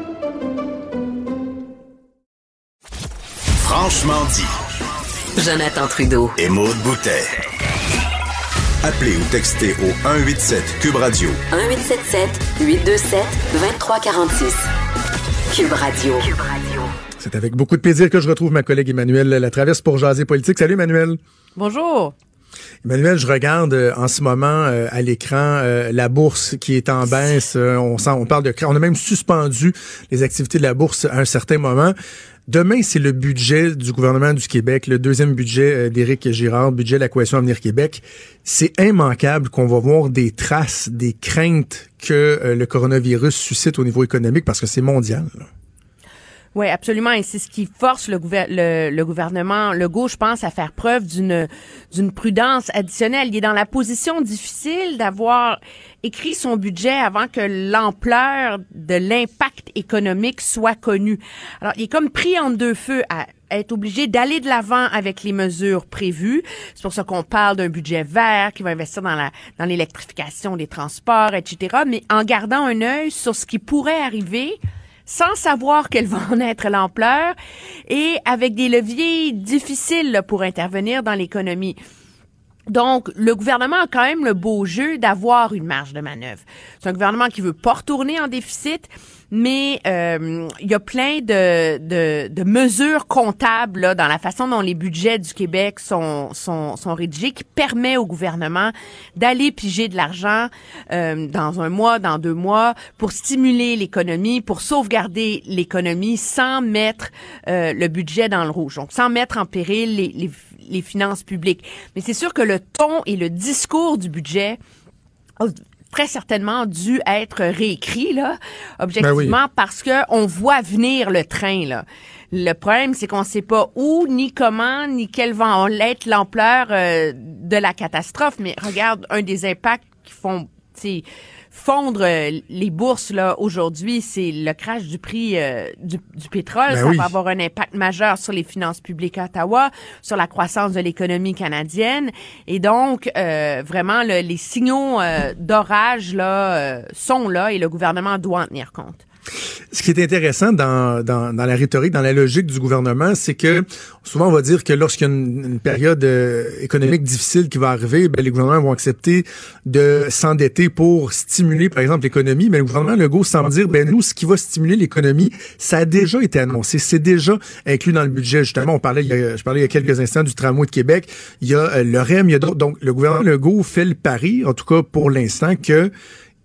Franchement dit. Jonathan Trudeau. Et Maude Boutet. Appelez ou textez au 187 Cube Radio 1877 827 2346. Cube Radio. Cube Radio. C'est avec beaucoup de plaisir que je retrouve ma collègue Emmanuel Latraverse pour Jaser Politique. Salut Emmanuel. Bonjour. Emmanuel, je regarde euh, en ce moment euh, à l'écran euh, la bourse qui est en baisse. Euh, on, sent, on parle de on a même suspendu les activités de la bourse à un certain moment. Demain, c'est le budget du gouvernement du Québec, le deuxième budget euh, d'Éric Girard, budget de la Coalition Avenir Québec. C'est immanquable qu'on va voir des traces, des craintes que euh, le coronavirus suscite au niveau économique parce que c'est mondial. Oui, absolument. Et c'est ce qui force le, le, le gouvernement je pense, à faire preuve d'une prudence additionnelle. Il est dans la position difficile d'avoir écrit son budget avant que l'ampleur de l'impact économique soit connue. Alors, il est comme pris en deux feux à être obligé d'aller de l'avant avec les mesures prévues. C'est pour ça qu'on parle d'un budget vert qui va investir dans la dans l'électrification des transports, etc. Mais en gardant un œil sur ce qui pourrait arriver sans savoir quelle va en être l'ampleur et avec des leviers difficiles pour intervenir dans l'économie. Donc, le gouvernement a quand même le beau jeu d'avoir une marge de manœuvre. C'est un gouvernement qui veut pas retourner en déficit, mais euh, il y a plein de, mesures comptables là, dans la façon dont les budgets du Québec sont, sont, rédigés qui permet au gouvernement d'aller piger de l'argent euh, dans un mois, dans deux mois, pour stimuler l'économie, pour sauvegarder l'économie sans mettre euh, le budget dans le rouge, donc sans mettre en péril les, les finances publiques. Mais c'est sûr que le ton et le discours du budget très certainement dû être réécrit là, objectivement, parce que on voit venir le train là. Le problème, c'est qu'on sait pas où, ni comment, ni quelle va être l'ampleur euh, de la catastrophe. Mais regarde, un des impacts qui font, fondre euh, les bourses là aujourd'hui, c'est le crash du prix euh, du, pétrole. Ben ça oui. va avoir un impact majeur sur les finances publiques à Ottawa, sur la croissance de l'économie canadienne. Et donc, euh, vraiment, le- les signaux euh, d'orage là sont là et le gouvernement doit en tenir compte. Ce qui est intéressant dans, la rhétorique, dans la logique du gouvernement, c'est que souvent on va dire que lorsqu'il y a une, période euh, économique difficile qui va arriver, ben, les gouvernements vont accepter de s'endetter pour stimuler, par exemple, l'économie. Mais le gouvernement Legault semble dire, ben nous, ce qui va stimuler l'économie, ça a déjà été annoncé, c'est déjà inclus dans le budget. Justement, on parlait, je parlais il y a quelques instants du tramway de Québec. Il y a euh, le REM, il y a d'autres. Donc, le gouvernement Legault fait le pari, en tout cas pour l'instant, que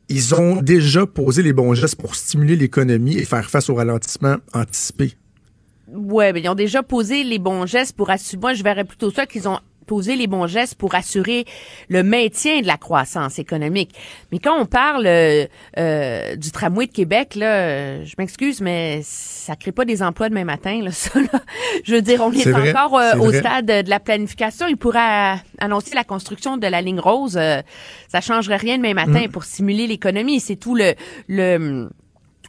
ils ont déjà posé les bons gestes pour stimuler l'économie et faire face au ralentissement anticipé. Ouais, mais ils ont déjà posé les bons gestes pour assurer. Moi, je verrais plutôt ça qu'ils ont posé les bons gestes pour assurer le maintien de la croissance économique. Mais quand on parle euh, euh, du tramway de Québec, là, je m'excuse, mais ça crée pas des emplois demain matin, là, ça. Là. Je veux dire, on est, vrai, encore euh, au vrai. stade de la planification. Il pourrait euh, annoncer la construction de la ligne rose. ça changerait rien demain matin Mm. pour stimuler l'économie. C'est tout le le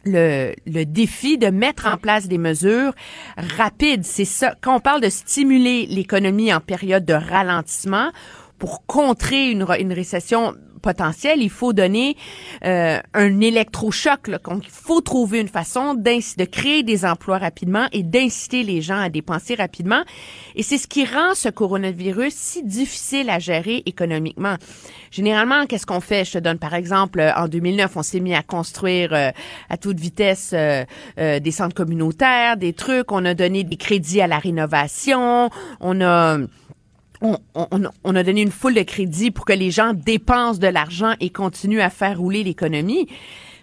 le, le défi de mettre en place des mesures rapides. C'est ça. Quand on parle de stimuler l'économie en période de ralentissement pour contrer une, une récession il faut donner euh, un électrochoc. Donc, il faut trouver une façon de créer des emplois rapidement et d'inciter les gens à dépenser rapidement. Et c'est ce qui rend ce coronavirus si difficile à gérer économiquement. Généralement, qu'est-ce qu'on fait? Je te donne par exemple, euh, en 2009, on s'est mis à construire euh, à toute vitesse des centres communautaires, des trucs. On a donné des crédits à la rénovation. On a on, on, on a donné une foule de crédits pour que les gens dépensent de l'argent et continuent à faire rouler l'économie.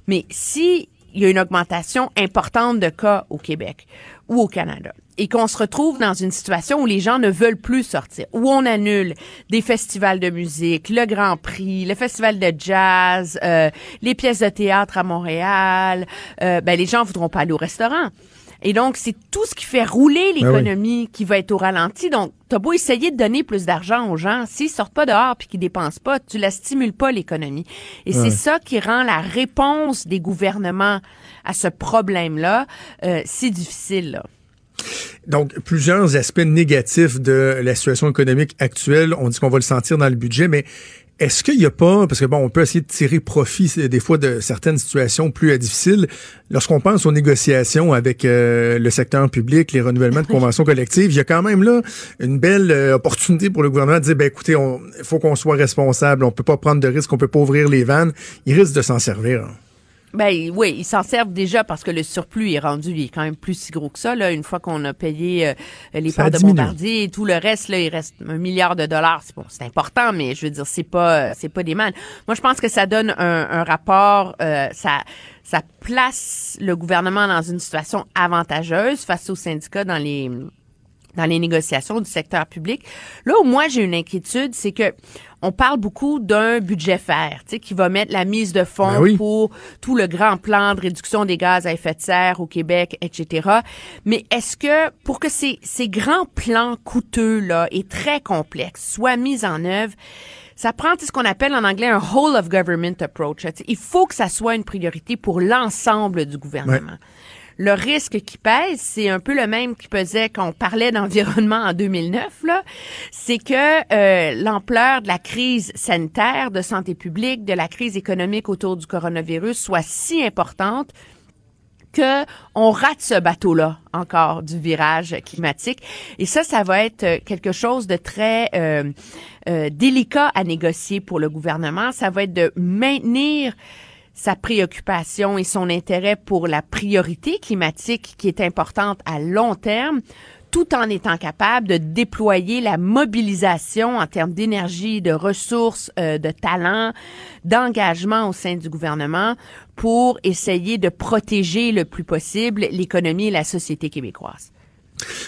Mais si il y a une augmentation importante de cas au Québec ou au Canada et qu'on se retrouve dans une situation où les gens ne veulent plus sortir, où on annule des festivals de musique, le Grand Prix, le festival de jazz, euh, les pièces de théâtre à Montréal, euh, ben les gens voudront pas aller au restaurant. Et donc, c'est tout ce qui fait rouler Ben oui. l'économie qui va être au ralenti. Donc, t'as beau essayer de donner plus d'argent aux gens, s'ils sortent pas dehors puis qu'ils dépensent pas, tu la stimules pas l'économie. Et c'est ça qui rend la réponse des gouvernements à ce problème-là euh, si difficile. Là. Donc, plusieurs aspects négatifs de la situation économique actuelle. On dit qu'on va le sentir dans le budget, mais est-ce qu'il n'y a pas, parce que bon, on peut essayer de tirer profit des fois de certaines situations plus euh, difficiles, lorsqu'on pense aux négociations avec euh, le secteur public, les renouvellements de conventions collectives, il y a quand même là une belle euh, opportunité pour le gouvernement de dire, ben écoutez, il faut qu'on soit responsable, on peut pas prendre de risques, on peut pas ouvrir les vannes. Il risque de s'en servir. hein. Ben oui, ils s'en servent déjà parce que le surplus est rendu, il est quand même plus si gros que ça. Là, une fois qu'on a payé euh, les parts de. Bombardier et tout le reste, là, il reste un milliard de dollars. C'est bon, c'est important, mais je veux dire, c'est pas, euh, c'est pas des man. Moi, je pense que ça donne un, un rapport, euh, ça, ça place le gouvernement dans une situation avantageuse face aux syndicats dans les dans les négociations du secteur public. Là où moi j'ai une inquiétude, c'est que on parle beaucoup d'un budget fer, tu sais, qui va mettre la mise de fonds Ben oui. pour tout le grand plan de réduction des gaz à effet de serre au Québec, etc. Mais est-ce que pour que ces, ces grands plans coûteux là et très complexes soient mis en œuvre, ça prend ce qu'on appelle en anglais un whole of government approach. Il faut que ça soit une priorité pour l'ensemble du gouvernement le risque qui pèse, c'est un peu le même qui pesait quand on parlait d'environnement en 2009. Là, c'est que euh, l'ampleur de la crise sanitaire, de santé publique, de la crise économique autour du coronavirus soit si importante que on rate ce bateau-là encore du virage climatique. Et ça, ça va être euh, quelque chose de très euh, euh, délicat à négocier pour le gouvernement. Ça va être de maintenir sa préoccupation et son intérêt pour la priorité climatique qui est importante à long terme, tout en étant capable de déployer la mobilisation en termes d'énergie, de ressources, euh, de talent, d'engagement au sein du gouvernement pour essayer de protéger le plus possible l'économie et la société québécoise.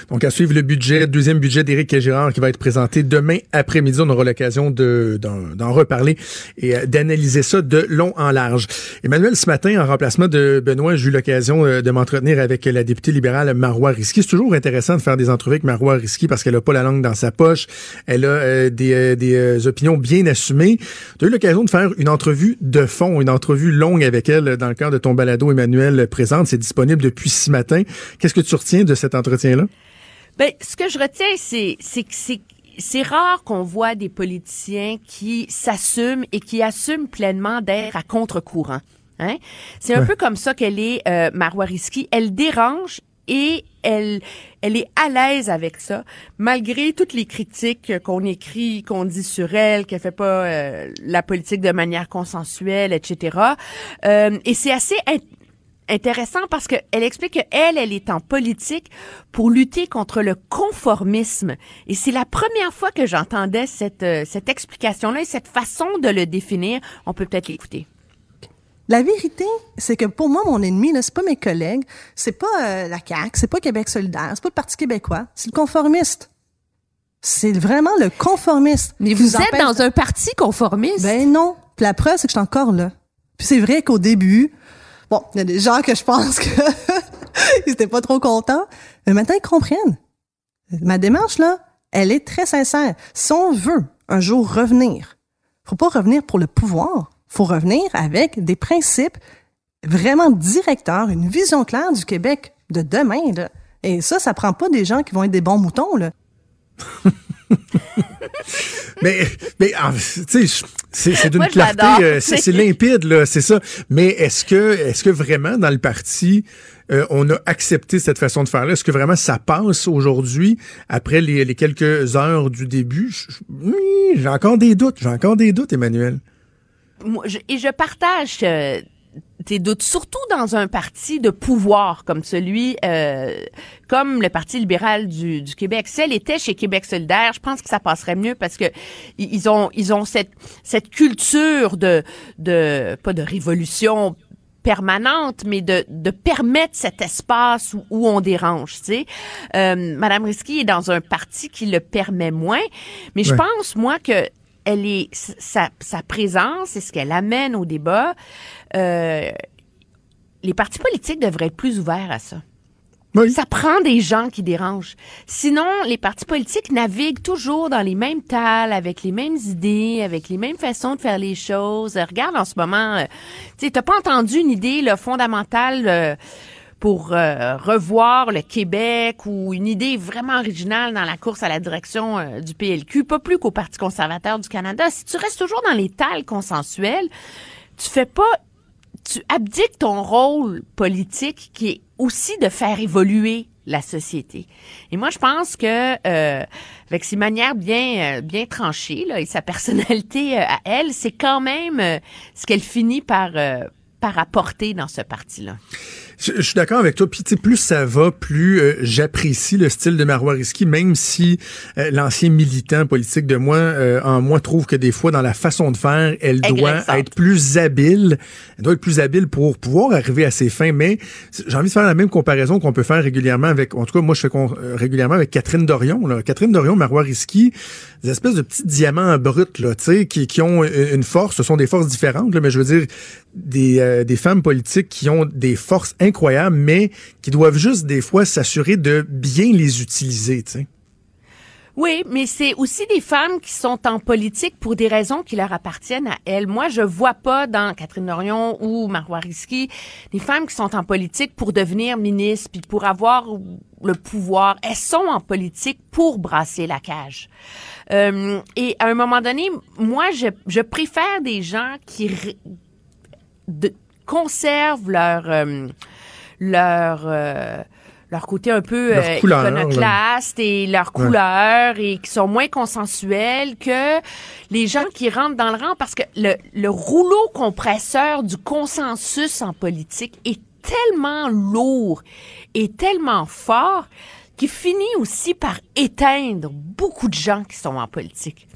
Donc, à suivre le budget, deuxième budget d'Éric Gérard qui va être présenté demain après-midi. On aura l'occasion de, d'en, reparler et euh, d'analyser ça de long en large. Emmanuel, ce matin, en remplacement de Benoît, j'ai eu l'occasion euh, de m'entretenir avec la députée libérale Marois Risky. C'est toujours intéressant de faire des entrevues avec Marois Risky parce qu'elle a pas la langue dans sa poche. Elle a euh, des, des opinions bien assumées. Tu as eu l'occasion de faire une entrevue de fond, une entrevue longue avec elle dans le cadre de ton balado, Emmanuel Présente. C'est disponible depuis ce matin. Qu'est-ce que tu retiens de cet entretien-là? Ben, ce que je retiens, c'est, c'est que c'est c'est rare qu'on voit des politiciens qui s'assument et qui assument pleinement d'être à contre-courant. Hein? C'est un peu comme ça qu'elle est, euh, Marois Risky. Elle dérange et elle, elle est à l'aise avec ça, malgré toutes les critiques qu'on écrit, qu'on dit sur elle, qu'elle fait pas euh, la politique de manière consensuelle, etc. Euh, et c'est assez intéressant parce qu'elle explique qu'elle, elle est en politique pour lutter contre le conformisme. Et c'est la première fois que j'entendais cette, euh, cette explication-là et cette façon de le définir. On peut peut-être l'écouter. La vérité, c'est que pour moi, mon ennemi, là, c'est pas mes collègues, c'est pas euh, la CAQ, c'est pas Québec solidaire, c'est pas le Parti québécois, c'est le conformiste. C'est vraiment le conformiste. Mais vous, êtes dans un parti conformiste? Ben non. Puis la preuve, c'est que je suis encore là. Puis c'est vrai qu'au début, Bon, il y a des gens que je pense que ils étaient pas trop contents, mais maintenant ils comprennent. Ma démarche là, elle est très sincère. Si on veut un jour revenir, faut pas revenir pour le pouvoir, faut revenir avec des principes vraiment directeurs, une vision claire du Québec de demain là. Et ça, ça prend pas des gens qui vont être des bons moutons là. mais, mais ah, tu sais, c'est d'une clarté, euh, c'est limpide, là, c'est ça. Mais est-ce que, est-ce que vraiment dans le parti, euh, on a accepté cette façon de faire-là? Est-ce que vraiment ça passe aujourd'hui, après les, les, quelques heures du début? J'ai encore des doutes, j'ai encore des doutes, Emmanuel. Moi, et je partage euh, tes doutes, surtout dans un parti de pouvoir comme celui, euh, comme le Parti libéral du, du Québec. Si elle était chez Québec solidaire, je pense que ça passerait mieux parce que ils ont ils ont cette cette culture de de pas de révolution permanente, mais de, de permettre cet espace où, où on dérange. Tu sais, euh, Madame Risky est dans un parti qui le permet moins, mais je pense moi que elle est sa, sa présence et ce qu'elle amène au débat. Euh, les partis politiques devraient être plus ouverts à ça. Ça prend des gens qui dérangent. Sinon, les partis politiques naviguent toujours dans les mêmes tales, avec les mêmes idées, avec les mêmes façons de faire les choses. Regarde en ce moment, euh, tu n'as pas entendu une idée là, fondamentale euh, pour euh, revoir le Québec ou une idée vraiment originale dans la course à la direction euh, du PLQ, pas plus qu'au Parti conservateur du Canada. Si tu restes toujours dans les tales consensuelles, tu fais pas tu abdiques ton rôle politique qui est aussi de faire évoluer la société. Et moi, je pense que euh, avec ses manières bien bien tranchées là, et sa personnalité à elle, c'est quand même ce qu'elle finit par par apporter dans ce parti-là. Je, suis d'accord avec toi. Puis plus ça va, plus euh, j'apprécie le style de Marois Risky, même si euh, l'ancien militant politique de moi euh, en moi trouve que des fois dans la façon de faire, elle doit être plus habile. Elle doit être plus habile pour pouvoir arriver à ses fins. Mais j'ai envie de faire la même comparaison qu'on peut faire régulièrement avec. En tout cas, moi je fais régulièrement avec Catherine Dorion. Là. Catherine Dorion, Marois Risky, des espèces de petits diamants bruts là, tu sais, qui, qui ont une force. Ce sont des forces différentes, là, mais je veux dire des, des femmes politiques qui ont des forces incroyables, mais qui doivent juste des fois s'assurer de bien les utiliser. Oui, mais c'est aussi des femmes qui sont en politique pour des raisons qui leur appartiennent à elles. Moi, je vois pas dans Catherine Dorion ou Marois Risky des femmes qui sont en politique pour devenir ministre puis pour avoir le pouvoir. Elles sont en politique pour brasser la cage. Euh, et à un moment donné, moi, je, je préfère des gens qui conservent leur euh, leur euh, leur côté un peu euh, iconoclaste et leur couleur et qui sont moins consensuels que les gens qui rentrent dans le rang. Parce que le, le rouleau compresseur du consensus en politique est tellement lourd et tellement fort qu'il finit aussi par éteindre beaucoup de gens qui sont en politique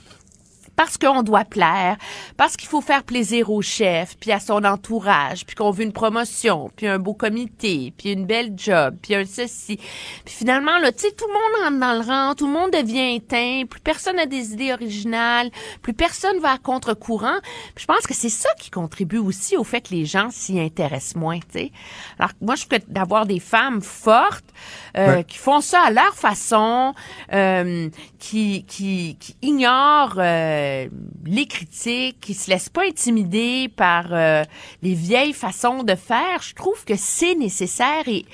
parce qu'on doit plaire, parce qu'il faut faire plaisir au chef, puis à son entourage, puis qu'on veut une promotion, puis un beau comité, puis une belle job, puis un ceci. Puis finalement, là, tu sais, tout le monde entre dans le rang, tout le monde devient éteint, plus personne n'a des idées originales, plus personne va à contre-courant. Je pense que c'est ça qui contribue aussi au fait que les gens s'y intéressent moins, tu sais. Alors, moi, je trouve d'avoir des femmes fortes, euh, Ouais. qui font ça à leur façon, euh, qui, qui, qui ignorent euh, les critiques, qui se laissent pas intimider par euh, les vieilles façons de faire. Je trouve que c'est nécessaire et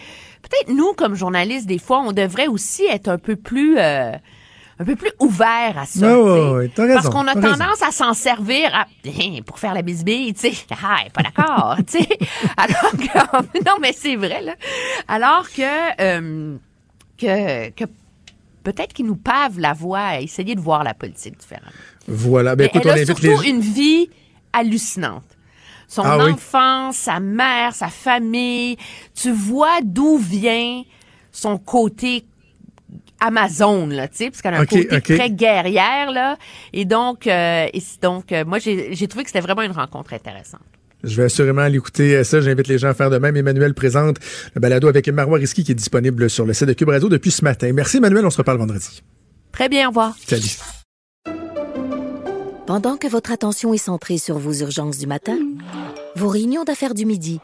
peut-être nous, comme journalistes, des fois, on devrait aussi être un peu plus... un peu plus ouvert à ça. T'as Parce qu'on a raison. tendance à s'en servir à- pour faire la bisbille, tu sais. Ah, pas d'accord, tu sais. Alors que, non, mais c'est vrai, là. Alors que, euh, que, que peut-être qu'ils nous pavent la voie à essayer de voir la politique différemment. Voilà. Ben, Mais écoute, elle on a surtout les une vie hallucinante. Son Ah oui. enfance, sa mère, sa famille. Tu vois d'où vient son côté Amazon, là, tu sais, parce qu'elle a un côté très guerrière, là. Et donc, euh, et donc euh, moi, j'ai j'ai trouvé que c'était vraiment une rencontre intéressante. Je vais assurément aller écouter ça. J'invite les gens à faire de même. Emmanuel présente le balado avec Marois Risky qui est disponible sur le site de Cube Radio depuis ce matin. Merci Emmanuel, on se reparle vendredi. Très bien, au revoir. Salut. Pendant que votre attention est centrée sur vos urgences du matin, vos réunions d'affaires du midi,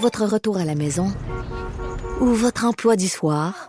votre retour à la maison ou votre emploi du soir,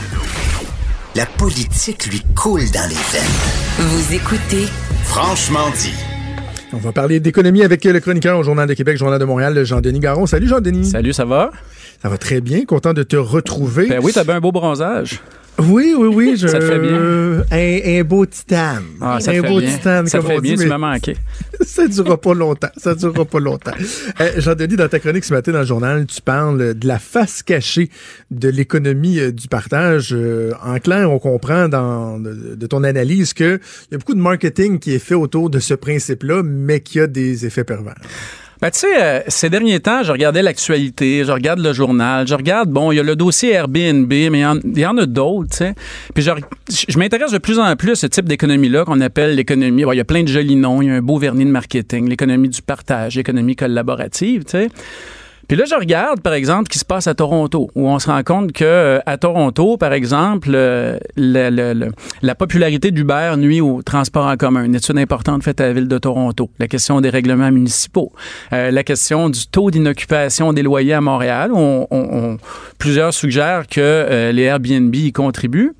La politique lui coule dans les veines. Vous écoutez Franchement dit. On va parler d'économie avec le chroniqueur au Journal de Québec, Journal de Montréal, Jean-Denis Garon. Salut Jean-Denis. Salut, ça va? Ça va très bien, content de te retrouver. Ben oui, t'as bien un beau bronzage. Oui, oui, oui. Je... Ça te fait bien? Un, un beau titane. Ah, ça un beau bien. titane, ça comme fait on bien, dit. tu m'as manqué. ça durera pas longtemps. Ça durera pas longtemps. Euh, Jean-Denis, dans ta chronique ce matin dans le journal, tu parles de la face cachée de l'économie euh, du partage. Euh, en clair, on comprend dans, de, de ton analyse qu'il y a beaucoup de marketing qui est fait autour de ce principe-là, mais qui a des effets pervers. Ben, tu sais, euh, ces derniers temps, je regardais l'actualité, je regarde le journal, je regarde, bon, il y a le dossier Airbnb, mais il y en- a d'autres, tu sais. Puis je, je m'intéresse de plus en plus à ce type d'économie-là qu'on appelle l'économie. il y a plein de jolis noms, il y a un beau vernis de marketing, l'économie du partage, l'économie collaborative, tu sais. Puis là, je regarde, par exemple, ce qui se passe à Toronto, où on se rend compte que euh, à Toronto, par exemple, euh, la popularité d'Uber nuit au transport en commun. Une étude importante faite à la ville de Toronto. La question des règlements municipaux. Euh, la question du taux d'inoccupation des loyers à Montréal. On, plusieurs suggèrent que les Airbnb y contribuent.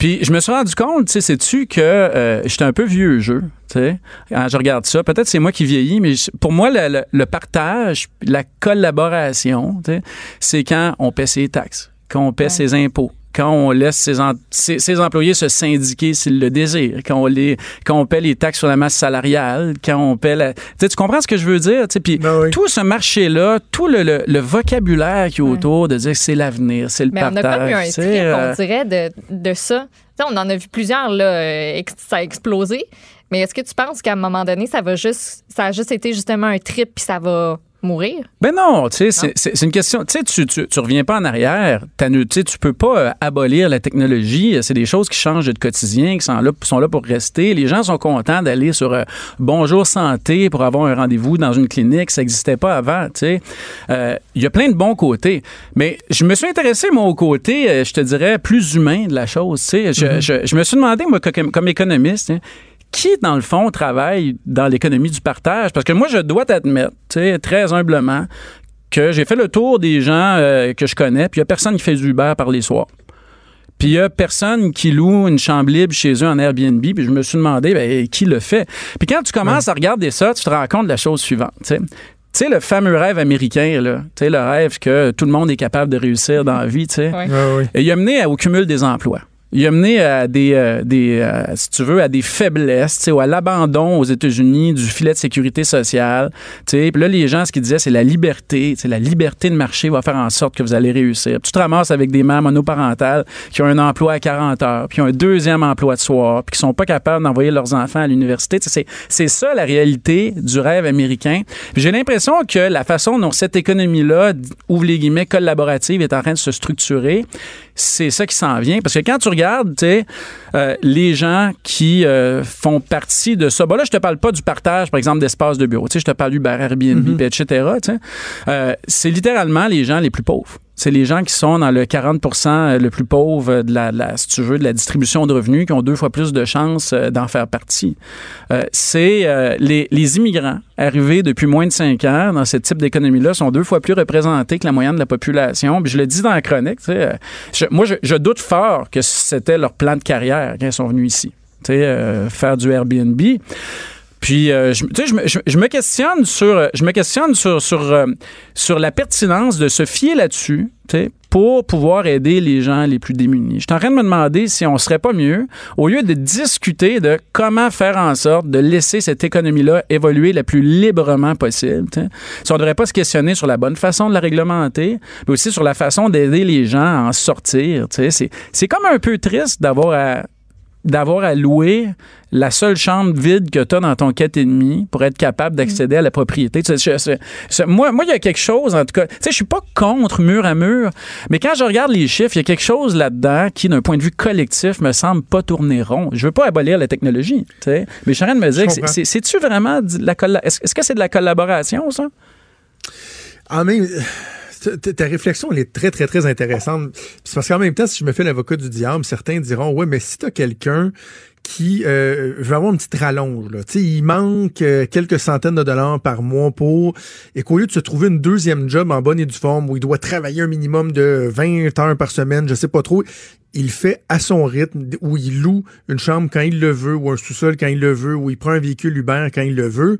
Puis je me suis rendu compte, tu sais, sais-tu que euh, j'étais un peu vieux jeu, tu sais, quand je regarde ça. Peut-être c'est moi qui vieillis, mais je- pour moi, le, le- le partage, la collaboration, tu sais, c'est quand on paie ses taxes, quand on paie ses impôts, quand on laisse ses, en- ses- ses employés se syndiquer s'ils le désirent, quand on, les, quand on paie les taxes sur la masse salariale, quand on paie la... Tu sais, tu comprends ce que je veux dire? tu sais, Puis Ben tout ce marché-là, tout le, le- le vocabulaire qui est autour de dire que c'est l'avenir, c'est le Mais on a comme eu un trip, euh, on dirait, de, de ça. Tu sais, on en a vu plusieurs, là, euh, ça a explosé. Mais est-ce que tu penses qu'à un moment donné, ça va juste, ça a juste été justement un trip puis ça va mourir? Ben non, tu sais, c'est- une question. Tu sais, tu, tu, tu reviens pas en arrière. Tu sais, tu peux pas euh, abolir la technologie. C'est des choses qui changent de quotidien, qui sont là, sont là pour rester. Les gens sont contents d'aller sur euh, Bonjour Santé pour avoir un rendez-vous dans une clinique. Ça n'existait pas avant, tu sais. Euh, Il y a plein de bons côtés. Mais je me suis intéressé, moi, au côté, euh, je te dirais, plus humain de la chose, tu sais. Je, je, je me suis demandé, moi, co- comme, comme économiste, hein, qui, dans le fond, travaille dans l'économie du partage? Parce que moi, je dois t'admettre, très humblement, que j'ai fait le tour des gens euh, que je connais, puis il n'y a personne qui fait du Uber par les soirs. Puis il n'y a personne qui loue une chambre libre chez eux en Airbnb, puis je me suis demandé, ben, qui le fait? Puis quand tu commences à regarder ça, tu te rends compte de la chose suivante, tu sais. Tu sais, le fameux rêve américain, là, tu sais, le rêve que tout le monde est capable de réussir dans la vie, tu sais. Et il a mené au cumul des emplois. Il a mené à des, euh, des euh, si tu veux, à des faiblesses, ou à l'abandon aux États-Unis du filet de sécurité sociale. Puis là, les gens, ce qu'ils disaient, c'est la liberté. La liberté de marché va faire en sorte que vous allez réussir. Tu te ramasses avec des mères monoparentales qui ont un emploi à 40 heures, puis ont un deuxième emploi de soir, puis qui sont pas capables d'envoyer leurs enfants à l'université. C'est ça la réalité du rêve américain. J'ai l'impression que la façon dont cette économie-là, ouvre les guillemets, collaborative, est en train de se structurer, c'est ça qui s'en vient. Parce que quand tu regardes, tu sais, euh, les gens qui euh, font partie de ça, bon là, je te parle pas du partage, par exemple, d'espace de bureau. Tu sais, je te parle d'Uber, Airbnb, puis etc. tu sais. Euh, c'est littéralement les gens les plus pauvres. C'est les gens qui sont dans le 40% le plus pauvre de la, si tu veux, de la distribution de revenus, qui ont deux fois plus de chances euh, d'en faire partie. Euh, c'est euh, les, les immigrants arrivés depuis moins de cinq ans dans ce type d'économie-là sont deux fois plus représentés que la moyenne de la population. Puis je le dis dans la chronique, euh, je- moi, je, je doute fort que c'était leur plan de carrière quand ils sont venus ici. Euh, faire du Airbnb. Puis, euh, je, tu sais, je, me- je- je me questionne sur, euh, je me questionne sur, sur, euh, sur la pertinence de se fier là-dessus, tu sais, pour pouvoir aider les gens les plus démunis. Je suis en train de me demander si on serait pas mieux, au lieu de discuter de comment faire en sorte de laisser cette économie-là évoluer le plus librement possible, tu sais, si on devrait pas se questionner sur la bonne façon de la réglementer, mais aussi sur la façon d'aider les gens à en sortir. tu sais. C'est, c'est comme un peu triste d'avoir à d'avoir à louer la seule chambre vide que tu as dans ton 4,5 pour être capable d'accéder à la propriété. Tu sais, je- je- je- moi, moi, il y a quelque chose, en tout cas, tu sais, je suis pas contre mur à mur, mais quand je regarde les chiffres, il y a quelque chose là-dedans qui, d'un point de vue collectif, me semble pas tourner rond. Je veux pas abolir la technologie, tu sais, mais je suis en train de me dire, c'est-tu vraiment de la est-ce est-ce que c'est de la collaboration, ça? En même, ta- réflexion, elle est très, très, très intéressante. C'est parce qu'en même temps, si je me fais l'avocat du diable, certains diront, ouais, mais si t'as quelqu'un qui euh, veut avoir une petite rallonge, là, il manque euh, quelques centaines de dollars par mois pour, et qu'au lieu de se trouver une deuxième job en bonne et due forme, où il doit travailler un minimum de 20 heures par semaine, je sais pas trop, il fait à son rythme, où il loue une chambre quand il le veut, ou un sous-sol quand il le veut, ou il prend un véhicule Uber quand il le veut.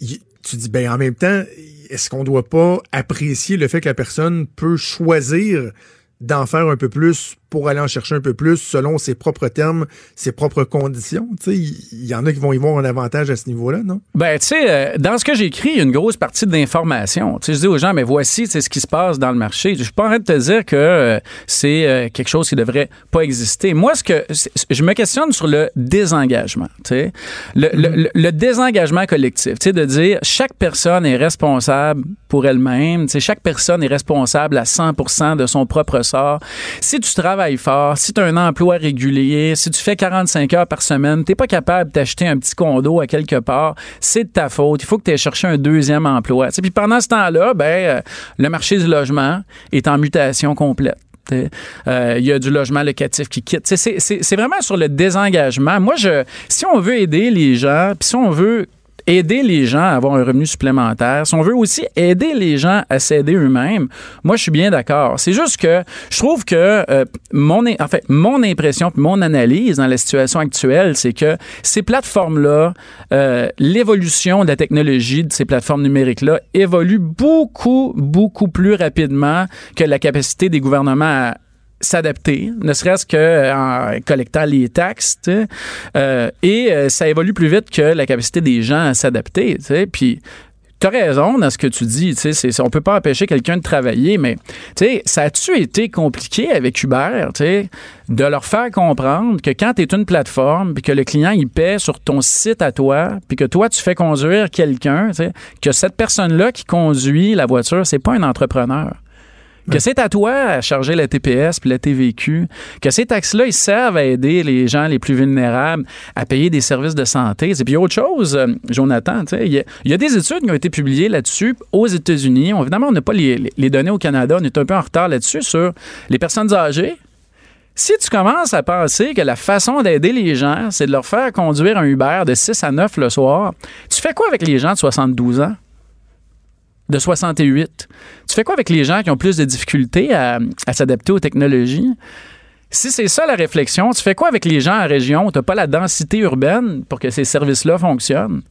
Tu dis, ben en même temps, est-ce qu'on doit pas apprécier le fait que la personne peut choisir d'en faire un peu plus pour aller en chercher un peu plus selon ses propres termes, ses propres conditions? Tu sais, il y, en a qui vont y voir un avantage à ce niveau-là, non? Ben, tu sais, euh, dans ce que j'écris, il y a une grosse partie d'information. Tu sais, je dis aux gens, mais voici ce qui se passe dans le marché. Je suis pas en train de te dire que euh, c'est euh, quelque chose qui devrait pas exister. Moi, ce que je me questionne sur le désengagement. Tu sais, le, le- le- le désengagement collectif. Tu sais, de dire chaque personne est responsable pour elle-même. Tu sais, chaque personne est responsable à 100% de son propre sort. Si tu travailles fort, si tu as un emploi régulier, si tu fais 45 heures par semaine, t'es pas capable d'acheter un petit condo à quelque part, c'est de ta faute. Il faut que tu aies cherché un deuxième emploi. Puis pendant ce temps-là, ben, euh, le marché du logement est en mutation complète. Euh, Il y a du logement locatif qui quitte. C'est vraiment sur le désengagement. Moi, je, si on veut aider les gens, puis si on veut aider les gens à avoir un revenu supplémentaire, si on veut aussi aider les gens à s'aider eux-mêmes, moi, je suis bien d'accord. C'est juste que je trouve que euh, mon, en fait, mon impression puis mon analyse dans la situation actuelle, c'est que ces plateformes-là, euh, l'évolution de la technologie de ces plateformes numériques-là évolue beaucoup, beaucoup plus rapidement que la capacité des gouvernements à s'adapter, ne serait-ce que euh, collectant les taxes. Euh, et euh, ça évolue plus vite que la capacité des gens à s'adapter. Puis tu as raison dans ce que tu dis, c'est- on peut pas empêcher quelqu'un de travailler, mais ça a-tu été compliqué avec Uber, de leur faire comprendre que quand tu es une plateforme, puis que le client il paie sur ton site à toi, puis que toi tu fais conduire quelqu'un, que cette personne-là qui conduit la voiture, c'est pas un entrepreneur. Que c'est à toi à charger la TPS puis la TVQ. Que ces taxes-là, ils servent à aider les gens les plus vulnérables à payer des services de santé. Et puis autre chose, euh, Jonathan, il y, a- il y a des études qui ont été publiées là-dessus aux États-Unis. Évidemment, on n'a pas les- les données au Canada. On est un peu en retard là-dessus sur les personnes âgées. Si tu commences à penser que la façon d'aider les gens, c'est de leur faire conduire un Uber de 6 à 9 le soir, tu fais quoi avec les gens de 72 ans? De 68. Tu fais quoi avec les gens qui ont plus de difficultés à, s'adapter aux technologies? Si c'est ça la réflexion, tu fais quoi avec les gens en région? Où tu n'as pas la densité urbaine pour que ces services-là fonctionnent?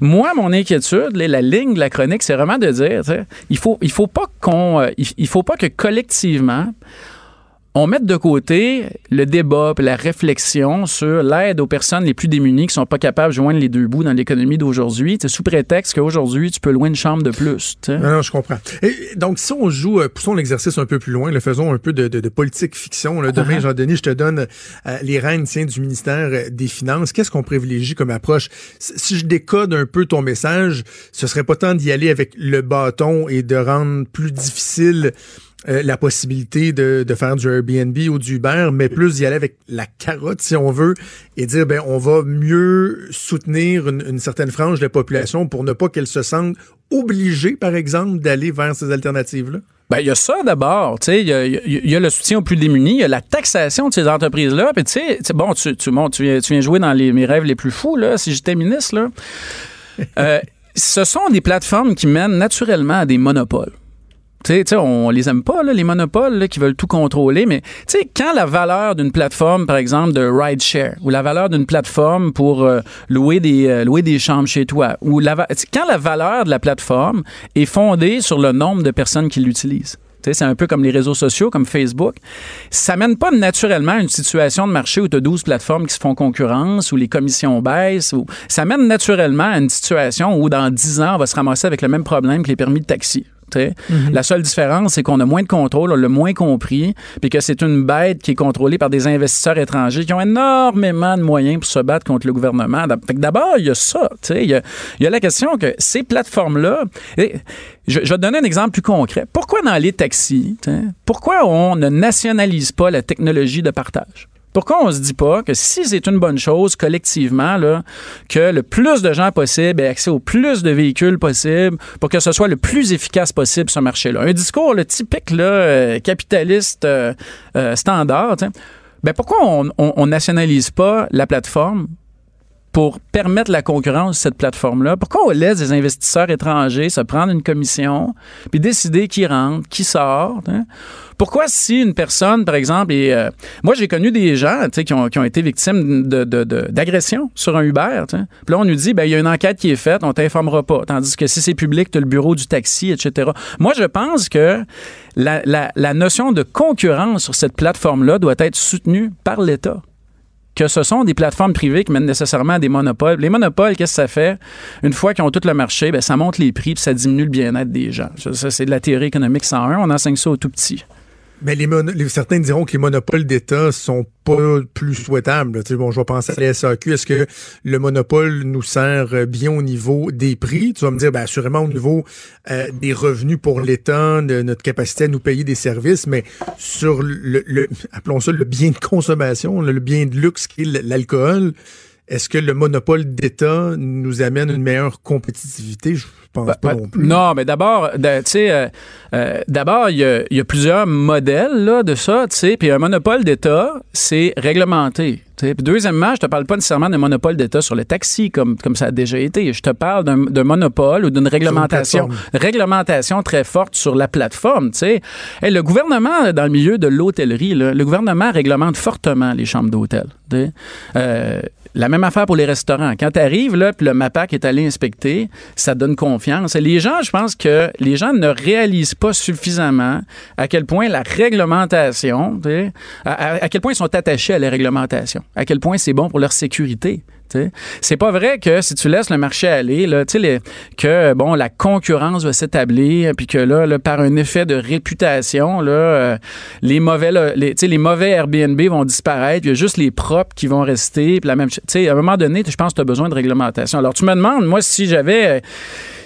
Moi, mon inquiétude, la ligne de la chronique, c'est vraiment de dire, il faut, pas euh, faut pas que collectivement, on met de côté le débat et la réflexion sur l'aide aux personnes les plus démunies qui sont pas capables de joindre les deux bouts dans l'économie d'aujourd'hui, sous prétexte qu'aujourd'hui, tu peux louer une chambre de plus. Non, non, je comprends. Et donc, si on joue, euh, poussons l'exercice un peu plus loin, le faisons un peu de, de, de politique fiction. Là. Demain. Jean-Denis, je te donne euh, les rênes tiens, du ministère euh, des Finances. Qu'est-ce qu'on privilégie comme approche? Si si je décode un peu ton message, ce serait pas tant d'y aller avec le bâton et de rendre plus difficile euh, la possibilité de, de faire du Airbnb ou du Uber, mais plus d'y aller avec la carotte, si on veut, et dire, ben, on va mieux soutenir une, une certaine frange de la population pour ne pas qu'elle se sente obligée, par exemple, d'aller vers ces alternatives-là? Ben, il y a ça d'abord, tu sais, il y a, y le soutien aux plus démunis, il y a la taxation de ces entreprises-là, puis tu sais, tu sais, bon, tu, tu, bon, tu, viens, tu viens jouer dans les, mes rêves les plus fous, là, si j'étais ministre, là. Euh, ce sont des plateformes qui mènent naturellement à des monopoles. On les aime pas, là, les monopoles là, qui veulent tout contrôler, mais tu sais, quand la valeur d'une plateforme, par exemple, de rideshare, ou la valeur d'une plateforme pour euh, louer, des, euh, louer des chambres chez toi, ou la, quand la valeur de la plateforme est fondée sur le nombre de personnes qui l'utilisent, c'est un peu comme les réseaux sociaux, comme Facebook. Ça mène pas naturellement à une situation de marché où tu as 12 plateformes qui se font concurrence, où les commissions baissent. Ou... Ça mène naturellement à une situation où dans 10 ans, on va se ramasser avec le même problème que les permis de taxi. Sais. La seule différence, c'est qu'on a moins de contrôle, on l'a moins compris, puis que c'est une bête qui est contrôlée par des investisseurs étrangers qui ont énormément de moyens pour se battre contre le gouvernement. Fait que D'abord, il y a ça. Il y a, il y a la question que ces plateformes-là, et je, je vais te donner un exemple plus concret. Pourquoi dans les taxis, pourquoi on ne nationalise pas la technologie de partage? Pourquoi on se dit pas que si c'est une bonne chose collectivement, là, que le plus de gens possible aient accès au plus de véhicules possible pour que ce soit le plus efficace possible ce marché-là? Un discours typique là, euh, capitaliste euh, euh, standard. Ben pourquoi on, on, on nationalise pas la plateforme pour permettre la concurrence de cette plateforme-là? Pourquoi on laisse des investisseurs étrangers se prendre une commission puis décider qui rentre, qui sort? hein? Pourquoi si une personne, par exemple, et euh, moi j'ai connu des gens qui ont, qui ont été victimes de- de- de- d'agression sur un Uber, puis là on nous dit, ben il y a une enquête qui est faite, on t'informera pas. Tandis que si c'est public, tu as le bureau du taxi, etc. Moi je pense que la, la- la notion de concurrence sur cette plateforme-là doit être soutenue par l'État que ce sont des plateformes privées qui mènent nécessairement à des monopoles. Les monopoles, qu'est-ce que ça fait? Une fois qu'ils ont tout le marché, ben, ça monte les prix puis ça diminue le bien-être des gens. C'est de la théorie économique 101. On enseigne ça au tout petit. Mais les, les- certains diront que les monopoles d'État sont pas plus souhaitables. Tu sais, bon, je vais penser à la SAQ. Est-ce que le monopole nous sert euh, bien au niveau des prix? Tu vas me dire, ben, assurément au niveau euh, des revenus pour l'État, de notre capacité à nous payer des services, mais sur le, le- appelons ça le bien de consommation, le, bien de luxe qui est l'alcool, est-ce que le monopole d'État nous amène une meilleure compétitivité? Pense pas ben, non plus. Non, mais d'abord, tu sais, euh, euh, d'abord, il y y a plusieurs modèles là, de ça, tu sais. Puis un monopole d'État, c'est réglementé. Puis deuxièmement, je te parle pas nécessairement d'un monopole d'État sur le taxi, comme, comme ça a déjà été. Je te parle d'un monopole ou d'une réglementation, réglementation très forte sur la plateforme. Tu sais. Hey, le gouvernement, dans le milieu de l'hôtellerie, le gouvernement réglemente fortement les chambres d'hôtel. Euh, la même affaire pour les restaurants. Quand tu arrives, là, puis le MAPAC est allé inspecter, ça donne confiance. Et les gens, je pense que les gens ne réalisent pas suffisamment à quel point la réglementation, à quel point ils sont attachés à la réglementation, à quel point c'est bon pour leur sécurité. C'est pas vrai que si tu laisses le marché aller, que bon, la concurrence va s'établir, puis que là, par un effet de réputation, euh, les mauvais, les, mauvais Airbnb vont disparaître, il y a juste les propres qui vont rester, à un moment donné, je pense que tu as besoin de réglementation. Alors tu me demandes, moi, si j'avais euh,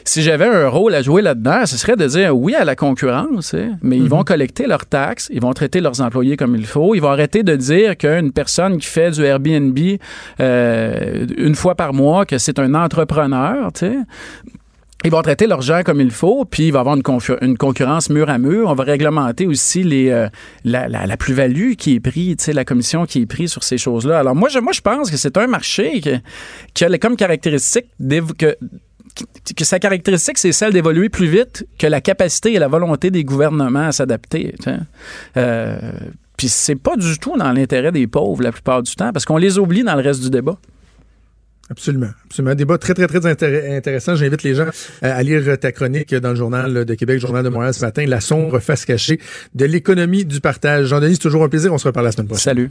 si j'avais un rôle à jouer là-dedans, ce serait de dire oui à la concurrence, hein, mais ils vont collecter leurs taxes, ils vont traiter leurs employés comme il faut, ils vont arrêter de dire qu'une personne qui fait du Airbnb euh, une fois par mois, que c'est un entrepreneur, tu sais. Ils vont traiter leurs gens comme il faut, puis il va y avoir une, concurrence mur à mur. On va réglementer aussi les, euh, la, la- la plus-value qui est prise, la commission qui est prise sur ces choses-là. Alors moi, je, moi, je pense que c'est un marché que- qui a comme caractéristique que, qui- que sa caractéristique, c'est celle d'évoluer plus vite que la capacité et la volonté des gouvernements à s'adapter. Euh, puis c'est pas du tout dans l'intérêt des pauvres la plupart du temps, parce qu'on les oublie dans le reste du débat. Absolument. Absolument. Un débat très, très, très intéressant. J'invite les gens à lire ta chronique dans le Journal de Québec, Journal de Montréal ce matin, La sombre face cachée de l'économie du partage. Jean-Denis, c'est toujours un plaisir. On se reparle la semaine prochaine. Salut.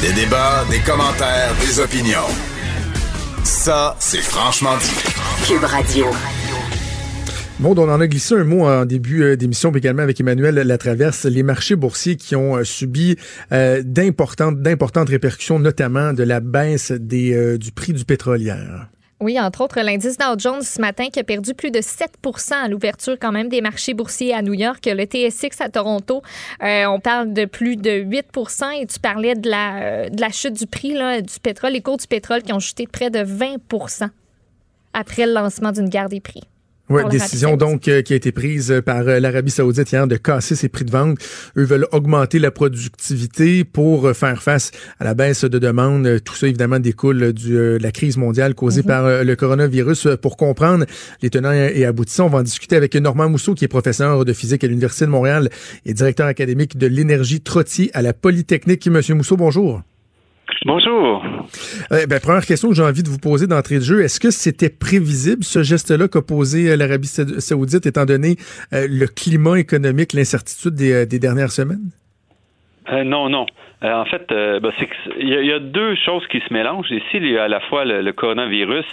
Des débats, des commentaires, des opinions. Ça, c'est franchement dit. Cube Radio. Bon, on en a glissé un mot en début euh, d'émission, puis également avec Emmanuel Latraverse, les marchés boursiers qui ont euh, subi euh, d'importantes, d'importantes répercussions, notamment de la baisse des, du prix du pétrole hier. Oui, entre autres, l'indice Dow Jones ce matin qui a perdu plus de 7% à l'ouverture quand même des marchés boursiers à New York. Le TSX à Toronto, on parle de plus de 8% et tu parlais de la, la chute du prix du pétrole, les cours du pétrole qui ont chuté de près de 20% après le lancement d'une guerre des prix. Oui, décision donc euh, qui a été prise par euh, l'Arabie saoudite hier de casser ses prix de vente. Eux veulent augmenter la productivité pour euh, faire face à la baisse de demande. Tout ça, évidemment, découle de la crise mondiale causée mhm. par le coronavirus. Pour comprendre les tenants et aboutissants, on va en discuter avec Normand Mousseau, qui est professeur de physique à l'Université de Montréal et directeur académique de l'énergie Trottier à la Polytechnique. Monsieur Mousseau, bonjour. Bonjour. Euh, ben, première question que j'ai envie de vous poser d'entrée de jeu, est-ce que c'était prévisible ce geste-là qu'a posé euh, l'Arabie saoudite étant donné euh, le climat économique, l'incertitude des, des, dernières semaines? non, non. Euh, en fait, euh, ben, il y, a deux choses qui se mélangent. Ici, il y a à la fois le, coronavirus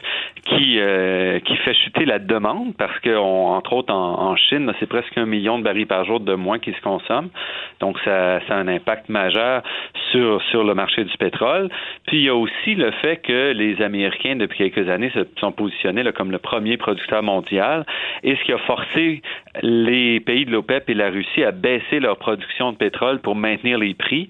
qui euh, qui fait chuter la demande parce que, entre autres, en, Chine, c'est presque un million de barils par jour de moins qui se consomment. Donc, ça, ça a un impact majeur sur sur le marché du pétrole. Puis, il y a aussi le fait que les Américains, depuis quelques années, se sont positionnés là, comme le premier producteur mondial, et ce qui a forcé les pays de l'OPEP et la Russie à baisser leur production de pétrole pour maintenir les prix.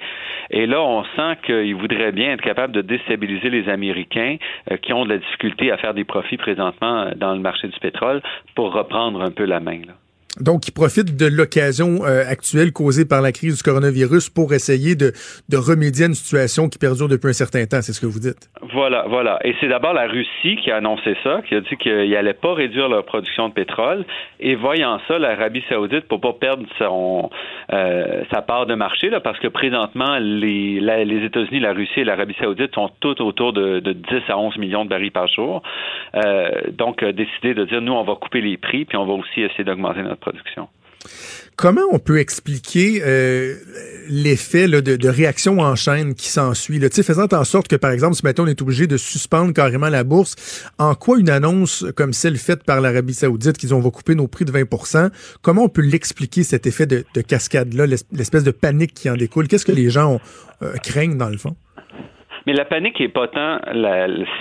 Et là, on sent qu'ils voudraient bien être capables de déstabiliser les Américains euh, qui ont de la difficulté à faire des profits présentement euh, dans le marché du pétrole pour reprendre un peu la main. Là. Donc, ils profitent de l'occasion euh, actuelle causée par la crise du coronavirus pour essayer de, de, remédier à une situation qui perdure depuis un certain temps, c'est ce que vous dites? Voilà, voilà. Et c'est d'abord la Russie qui a annoncé ça, qui a dit qu'il n'allait pas réduire leur production de pétrole. Et voyant ça, l'Arabie saoudite, pour pas perdre son, euh, sa part de marché, là, parce que présentement, les, les États-Unis, la Russie et l'Arabie saoudite sont toutes autour de, de, 10 à 11 millions de barils par jour. Euh, donc, décider de dire, nous, on va couper les prix, puis on va aussi essayer d'augmenter notre Comment on peut expliquer euh, l'effet de, de, réaction en chaîne qui s'ensuit, faisant en sorte que, par exemple, si maintenant on est obligé de suspendre carrément la bourse, en quoi une annonce comme celle faite par l'Arabie saoudite, qu'ils ont va couper nos prix de 20% comment on peut l'expliquer, cet effet de, cascade-là, l'espèce de panique qui en découle? Qu'est-ce que les gens euh, craignent dans le fond? Mais la panique n'est pas tant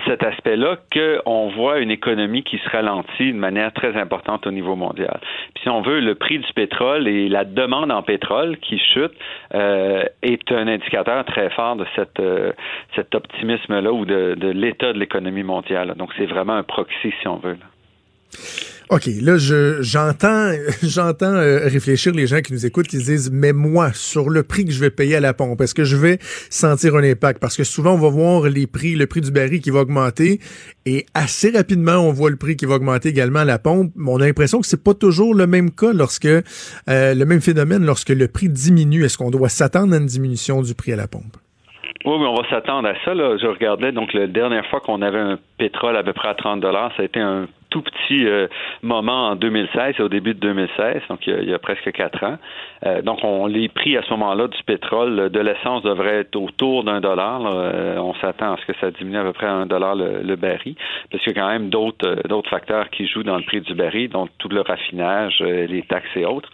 cet aspect-là qu'on voit une économie qui se ralentit de manière très importante au niveau mondial. Puis si on veut, le prix du pétrole et la demande en pétrole qui chute euh, est un indicateur très fort de cette, euh, cet optimisme-là ou de, de l'état de l'économie mondiale. Donc c'est vraiment un proxy, si on veut. OK, là, je, j'entends, j'entends euh, réfléchir les gens qui nous écoutent, qui se disent, mais moi, sur le prix que je vais payer à la pompe, est-ce que je vais sentir un impact? Parce que souvent, on va voir les prix, le prix du baril qui va augmenter et assez rapidement, on voit le prix qui va augmenter également à la pompe. On a l'impression que c'est pas toujours le même cas lorsque, euh, le même phénomène lorsque le prix diminue. Est-ce qu'on doit s'attendre à une diminution du prix à la pompe? Oui, mais on va s'attendre à ça. Là. Je regardais, donc, la dernière fois qu'on avait un pétrole à peu près à 30 ça a été un tout petit euh, moment en 2016, au début de 2016, donc il y a, presque quatre ans. Euh, donc, on, les prix à ce moment-là du pétrole, de l'essence devraient être autour d'un dollar. Euh, on s'attend à ce que ça diminue à peu près à un dollar le, baril, parce qu'il y a quand même d'autres d'autres facteurs qui jouent dans le prix du baril, donc tout le raffinage, les taxes et autres.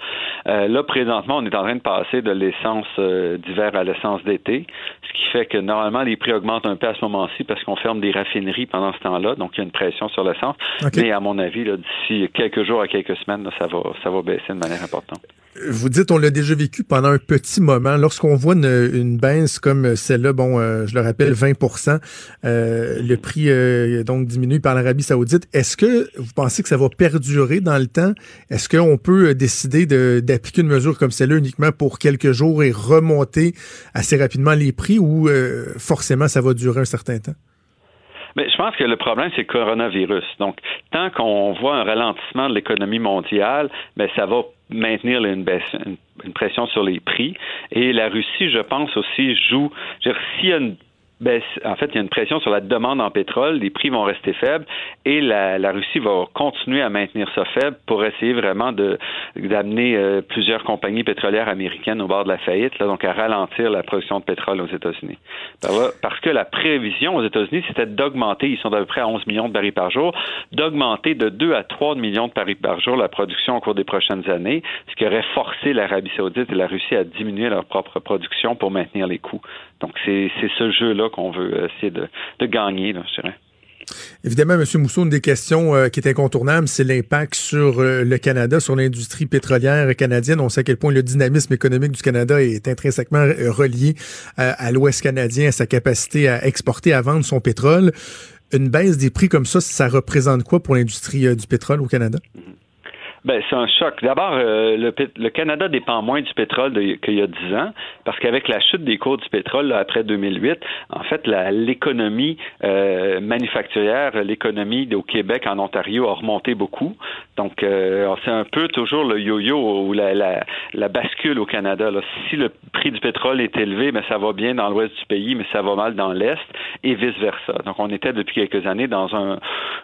là, présentement, on est en train de passer de l'essence d'hiver à l'essence d'été, ce qui fait que normalement les prix augmentent un peu à ce moment-ci parce qu'on ferme des raffineries pendant ce temps-là, donc il y a une pression sur l'essence à mon avis, d'ici quelques jours à quelques semaines, ça, va, baisser de manière importante. Vous dites, on l'a déjà vécu pendant un petit moment. Lorsqu'on voit une, baisse comme celle-là, bon, euh, je le rappelle, 20% euh, le prix euh, donc diminue par l'Arabie saoudite. Est-ce que vous pensez que ça va perdurer dans le temps? Est-ce qu'on peut décider d'appliquer une mesure comme celle-là uniquement pour quelques jours et remonter assez rapidement les prix ou forcément ça va durer un certain temps? Mais je pense que le problème, c'est le coronavirus. Donc, tant qu'on voit un ralentissement de l'économie mondiale, mais ben, ça va maintenir une, baisse, une, pression sur les prix. Et la Russie, je pense aussi, joue. S'il y a une ben, en fait, il y a une pression sur la demande en pétrole, les prix vont rester faibles et la, Russie va continuer à maintenir ça faible pour essayer vraiment d'amener euh, plusieurs compagnies pétrolières américaines au bord de la faillite, là, donc à ralentir la production de pétrole aux États-Unis. Parce que la prévision aux États-Unis, c'était d'augmenter, ils sont à peu près à 11 millions de barils par jour, d'augmenter de 2 à 3 millions de barils par jour la production au cours des prochaines années, ce qui aurait forcé l'Arabie saoudite et la Russie à diminuer leur propre production pour maintenir les coûts. Donc, c'est ce jeu-là qu'on veut essayer de, de gagner, là, je dirais. Évidemment, M. Mousseau, une des questions euh, qui est incontournable, c'est l'impact sur euh, le Canada, sur l'industrie pétrolière canadienne. On sait à quel point le dynamisme économique du Canada est intrinsèquement euh, relié à l'Ouest canadien, à sa capacité à exporter, à vendre son pétrole. Une baisse des prix comme ça, ça représente quoi pour l'industrie du pétrole au Canada? Mm-hmm. Ben, c'est un choc. D'abord, euh, le, le, Canada dépend moins du pétrole qu'il y a dix ans, parce qu'avec la chute des cours du pétrole après 2008, en fait, l'économie euh, manufacturière, l'économie au Québec, en Ontario, a remonté beaucoup. Donc, euh, c'est un peu toujours le yo-yo ou la, bascule au Canada. Si le prix du pétrole est élevé, mais ça va bien dans l'ouest du pays, mais ça va mal dans l'est, et vice-versa. Donc, on était depuis quelques années dans un,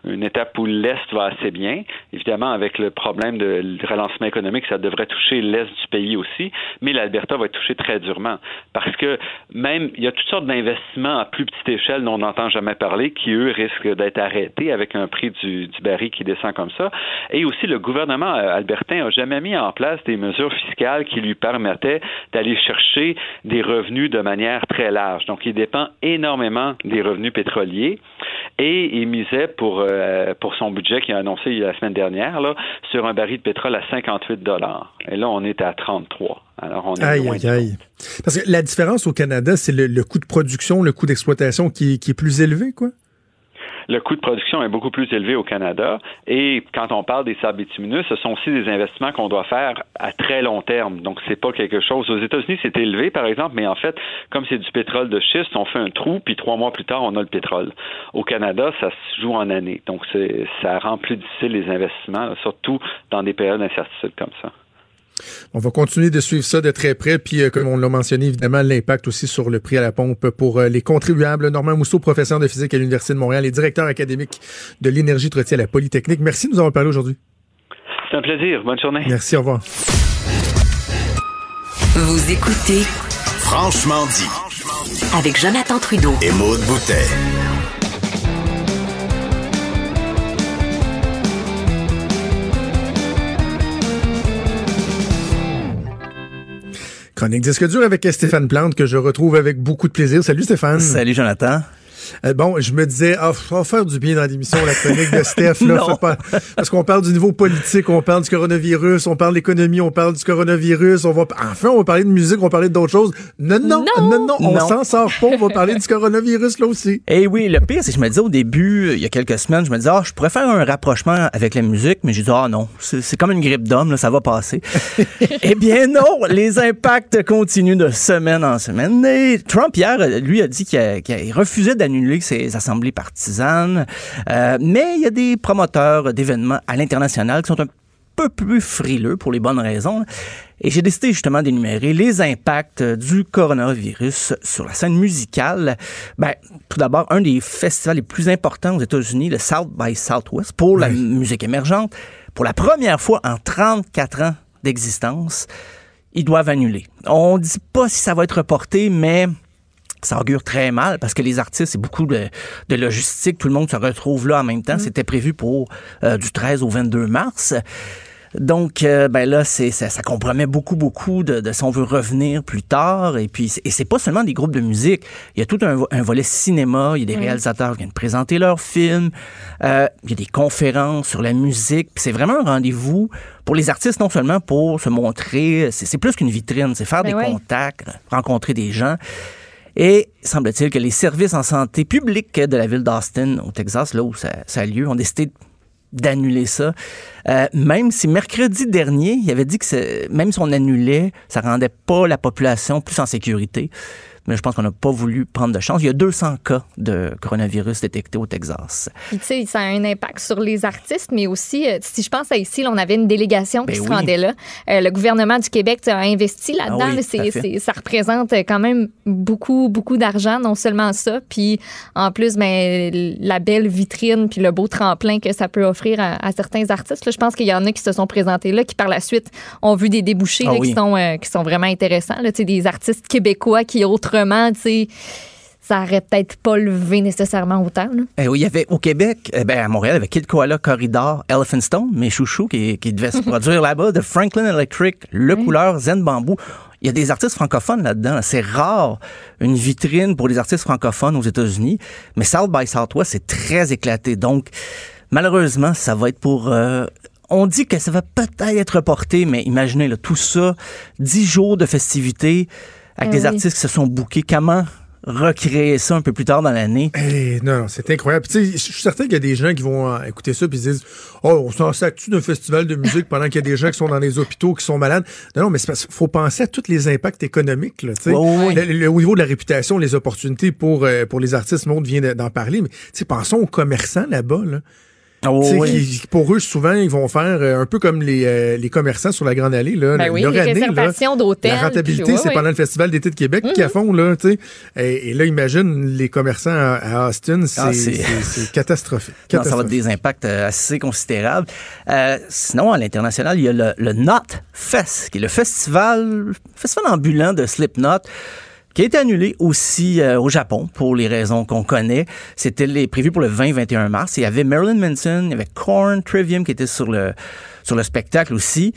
une étape où l'est va assez bien, évidemment avec le problème de relancement économique, ça devrait toucher l'Est du pays aussi, mais l'Alberta va être touché très durement parce que même, il y a toutes sortes d'investissements à plus petite échelle dont on n'entend jamais parler qui, eux, risquent d'être arrêtés avec un prix du, du baril qui descend comme ça. Et aussi, le gouvernement euh, albertain n'a jamais mis en place des mesures fiscales qui lui permettaient d'aller chercher des revenus de manière très large. Donc, il dépend énormément des revenus pétroliers et il misait pour, euh, pour son budget qu'il a annoncé la semaine dernière là, sur un baril de pétrole à 58 dollars. Et là, on est à 33. Alors, on est aïe, aïe, aïe. Parce que la différence au Canada, c'est le, coût de production, le coût d'exploitation qui, qui est plus élevé, quoi? Le coût de production est beaucoup plus élevé au Canada. Et quand on parle des sables bitumineux, ce sont aussi des investissements qu'on doit faire à très long terme. Donc, c'est pas quelque chose. Aux États-Unis, c'est élevé, par exemple, mais en fait, comme c'est du pétrole de schiste, on fait un trou, puis trois mois plus tard, on a le pétrole. Au Canada, ça se joue en années. Donc, ça rend plus difficile les investissements, surtout dans des périodes d'incertitude comme ça. On va continuer de suivre ça de très près, puis euh, comme on l'a mentionné, évidemment, l'impact aussi sur le prix à la pompe pour euh, les contribuables. Normand Mousseau, professeur de physique à l'Université de Montréal et directeur académique de l'énergie de à la Polytechnique. Merci de nous avoir parlé aujourd'hui. C'est un plaisir. Bonne journée. Merci, au revoir. Vous écoutez Franchement dit avec Jonathan Trudeau et Maude Boutet. Chronique disque dur avec Stéphane Plante que je retrouve avec beaucoup de plaisir. Salut Stéphane. Salut Jonathan. Euh, bon, je me disais, ah, va faire du bien dans l'émission, la chronique de Steph. Là, pas, parce qu'on parle du niveau politique, on parle du coronavirus, on parle d'économie, on parle du coronavirus, on va, enfin, on va parler de musique, on va parler d'autres choses. Non, non, non, non, on s'en sort pas, on va parler du coronavirus là aussi. Eh oui, le pire, c'est que je me disais au début, il y a quelques semaines, je me disais, ah, je pourrais faire un rapprochement avec la musique, mais j'ai dit, ah non, c'est comme une grippe d'homme, ça va passer. eh bien non, les impacts continuent de semaine en semaine. Et Trump, hier, lui, a dit qu'il refusait d'annuler ses assemblées partisanes. Euh, mais il y a des promoteurs d'événements à l'international qui sont un peu plus frileux pour les bonnes raisons. Et j'ai décidé justement d'énumérer les impacts du coronavirus sur la scène musicale. Ben, tout d'abord, un des festivals les plus importants aux États-Unis, le South by Southwest, pour la musique émergente, pour la première fois en 34 ans d'existence, ils doivent annuler. On ne dit pas si ça va être reporté, mais ça augure très mal parce que les artistes, c'est beaucoup de, logistique. Tout le monde se retrouve là en même temps. Mm. C'était prévu pour euh, du 13 au 22 mars. Donc, euh, ben là, c'est, ça, ça compromet beaucoup, beaucoup de, de si on veut revenir plus tard. Et puis, et c'est pas seulement des groupes de musique. Il y a tout un, vo- un volet cinéma. Il y a des réalisateurs qui viennent présenter leurs films. Euh, il y a des conférences sur la musique. C'est vraiment un rendez-vous pour les artistes, non seulement pour se montrer. C'est, plus qu'une vitrine. C'est faire Ben des contacts, rencontrer des gens. Et semble-t-il que les services en santé publique de la ville d'Austin, au Texas, là où ça, a lieu, ont décidé d'annuler ça. Euh, même si mercredi dernier, il avait dit que même si on annulait, ça rendait pas la population plus en sécurité. Mais je pense qu'on n'a pas voulu prendre de chance. Il y a 200 cas de coronavirus détectés au Texas. Puis, tu sais, ça a un impact sur les artistes, mais aussi, euh, si je pense à ici, là, on avait une délégation qui Ben se oui. rendait là. Euh, le gouvernement du Québec a investi là-dedans. Ah oui, là. tout à C'est- fait. c'est- ça représente euh, quand même beaucoup, beaucoup d'argent, non seulement ça, puis en plus, ben, la belle vitrine, puis le beau tremplin que ça peut offrir à, à certains artistes. Là, je pense qu'il y en a qui se sont présentés là, qui par la suite ont vu des débouchés Ah là, oui. qui, sont, euh, qui sont vraiment intéressants. Là, Tu sais, des artistes québécois qui autrement, tu sais, ça aurait peut-être pas levé nécessairement autant. Eh oui, il y avait au Québec, eh ben, à Montréal, avec Kid Koala Corridor, Elephant Stone, mes chouchous qui, qui devaient se produire là-bas, de Franklin Electric, Le Couleur, Zen Bamboo. Il y a des artistes francophones là-dedans. là. C'est rare une vitrine pour les artistes francophones aux États-Unis, mais South by Southwest, c'est très éclaté. Donc, malheureusement, ça va être pour... euh, on dit que ça va peut-être être reporté, mais imaginez là, tout ça, dix jours de festivités avec Eh des oui. artistes qui se sont bookés. Comment recréer ça un peu plus tard dans l'année? Eh, non, non, c'est incroyable. Puis, tu sais, je suis certain qu'il y a des gens qui vont euh, écouter ça puis se disent Oh, on s'en sac-tu d'un festival de musique pendant qu'il y a des gens qui sont dans les hôpitaux, qui sont malades? Non, non, mais c'est parce qu'il faut penser à tous les impacts économiques. Là, tu sais. Ouais, ouais, ouais. Le- le- au niveau de la réputation, les opportunités pour, euh, pour les artistes, Maud vient de- d'en parler, mais tu sais, pensons aux commerçants là-bas. Là. Oh, oui. qui- pour eux, souvent, ils vont faire euh, un peu comme les, euh, les commerçants sur la Grande Allée. Là, Ben oui, Leur les année, là, réservations d'hôtels, La rentabilité, ouais, c'est ouais. pendant le Festival d'été de Québec Mhm. qui à fond. Là, tu sais. et, et là, imagine les commerçants à, à Austin, c'est Ah, c'est- catastrophique. Non, ça va des impacts euh, assez considérables. Euh, sinon, à l'international, il y a le, le Knot Fest, qui est le festival, festival ambulant de Slipknot, qui a été annulé aussi euh, au Japon pour les raisons qu'on connaît. C'était les- prévu pour le 20-21 mars. Il y avait Marilyn Manson, il y avait Korn, Trivium qui était sur le, sur le spectacle aussi.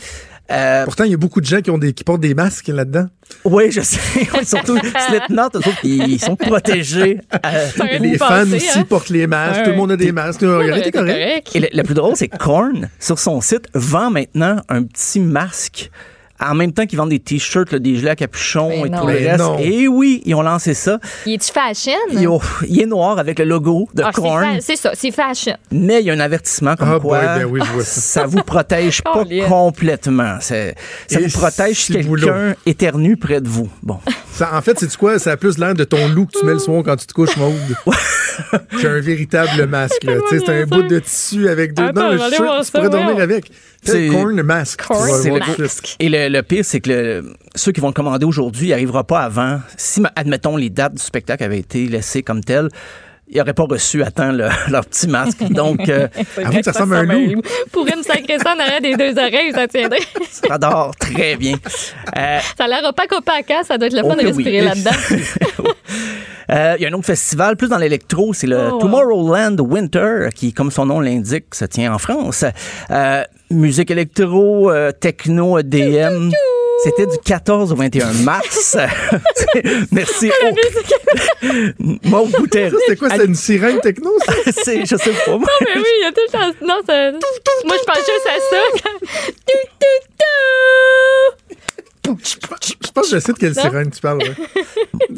Euh, Pourtant, il y a beaucoup de gens qui, ont des, qui portent des masques là-dedans. oui, je sais. Surtout Slipknot, ils sont protégés. Euh, les fans aussi portent les masques. Tout le monde a des masques. Regardez, t'es correct. Et le, le plus drôle, c'est que Korn, sur son site, vend maintenant un petit masque. En même temps qu'ils vendent des t-shirts, des gilets à capuchon Mais et non. tout le Mais reste. non. Et oui, ils ont lancé ça. Il est-tu fashion? Il, oh, il est noir avec le logo de Ah, c'est Korn. c'est ça, c'est fashion. Mais il y a un avertissement comme Ah, quoi boy, ben oui, je vois ça. vous protège pas complètement. C'est- Ça Et vous protège si c'est quelqu'un éternue près de vous. Bon. Ça, en fait, c'est quoi? Ça a plus l'air de ton loup que tu mets le soir quand tu te couches, Maude. qu'un véritable masque. C'est un bout de tissu avec deux. Attends, non, voir que tu pourrais dormir avec. C'est- corn masque. Corn le- suite. Et le, le pire, c'est que le- ceux qui vont le commander aujourd'hui, il n'arrivera pas avant. Si, admettons, les dates du spectacle avaient été laissées comme telles, ils n'auraient pas reçu à temps le- leur petit masque. Donc, euh, Avoue que ça ressemble à un loup. Pour une sacrée ça en arrière des deux oreilles, ça tiendrait. ça dort très bien. Euh, Ça a l'air opaque, opaque, hein? Ça doit être le Oh fun de oui. respirer là-dedans. euh, Il y a un autre festival, plus dans l'électro, c'est le Oh. Tomorrowland Winter, qui, comme son nom l'indique, se tient en France. Euh, musique électro, euh, techno, EDM. C'était du 14 au 21 mars. Merci. Mon Guterres. C'était quoi? C'était une sirène techno, ça? C'est, je sais pas. Non, mais oui, il y a tout le temps. Non, ça. Moi, je pense juste à ça. Tout, tout, tout. Je pense que je sais de quelle Non? sirène tu parles. ouais.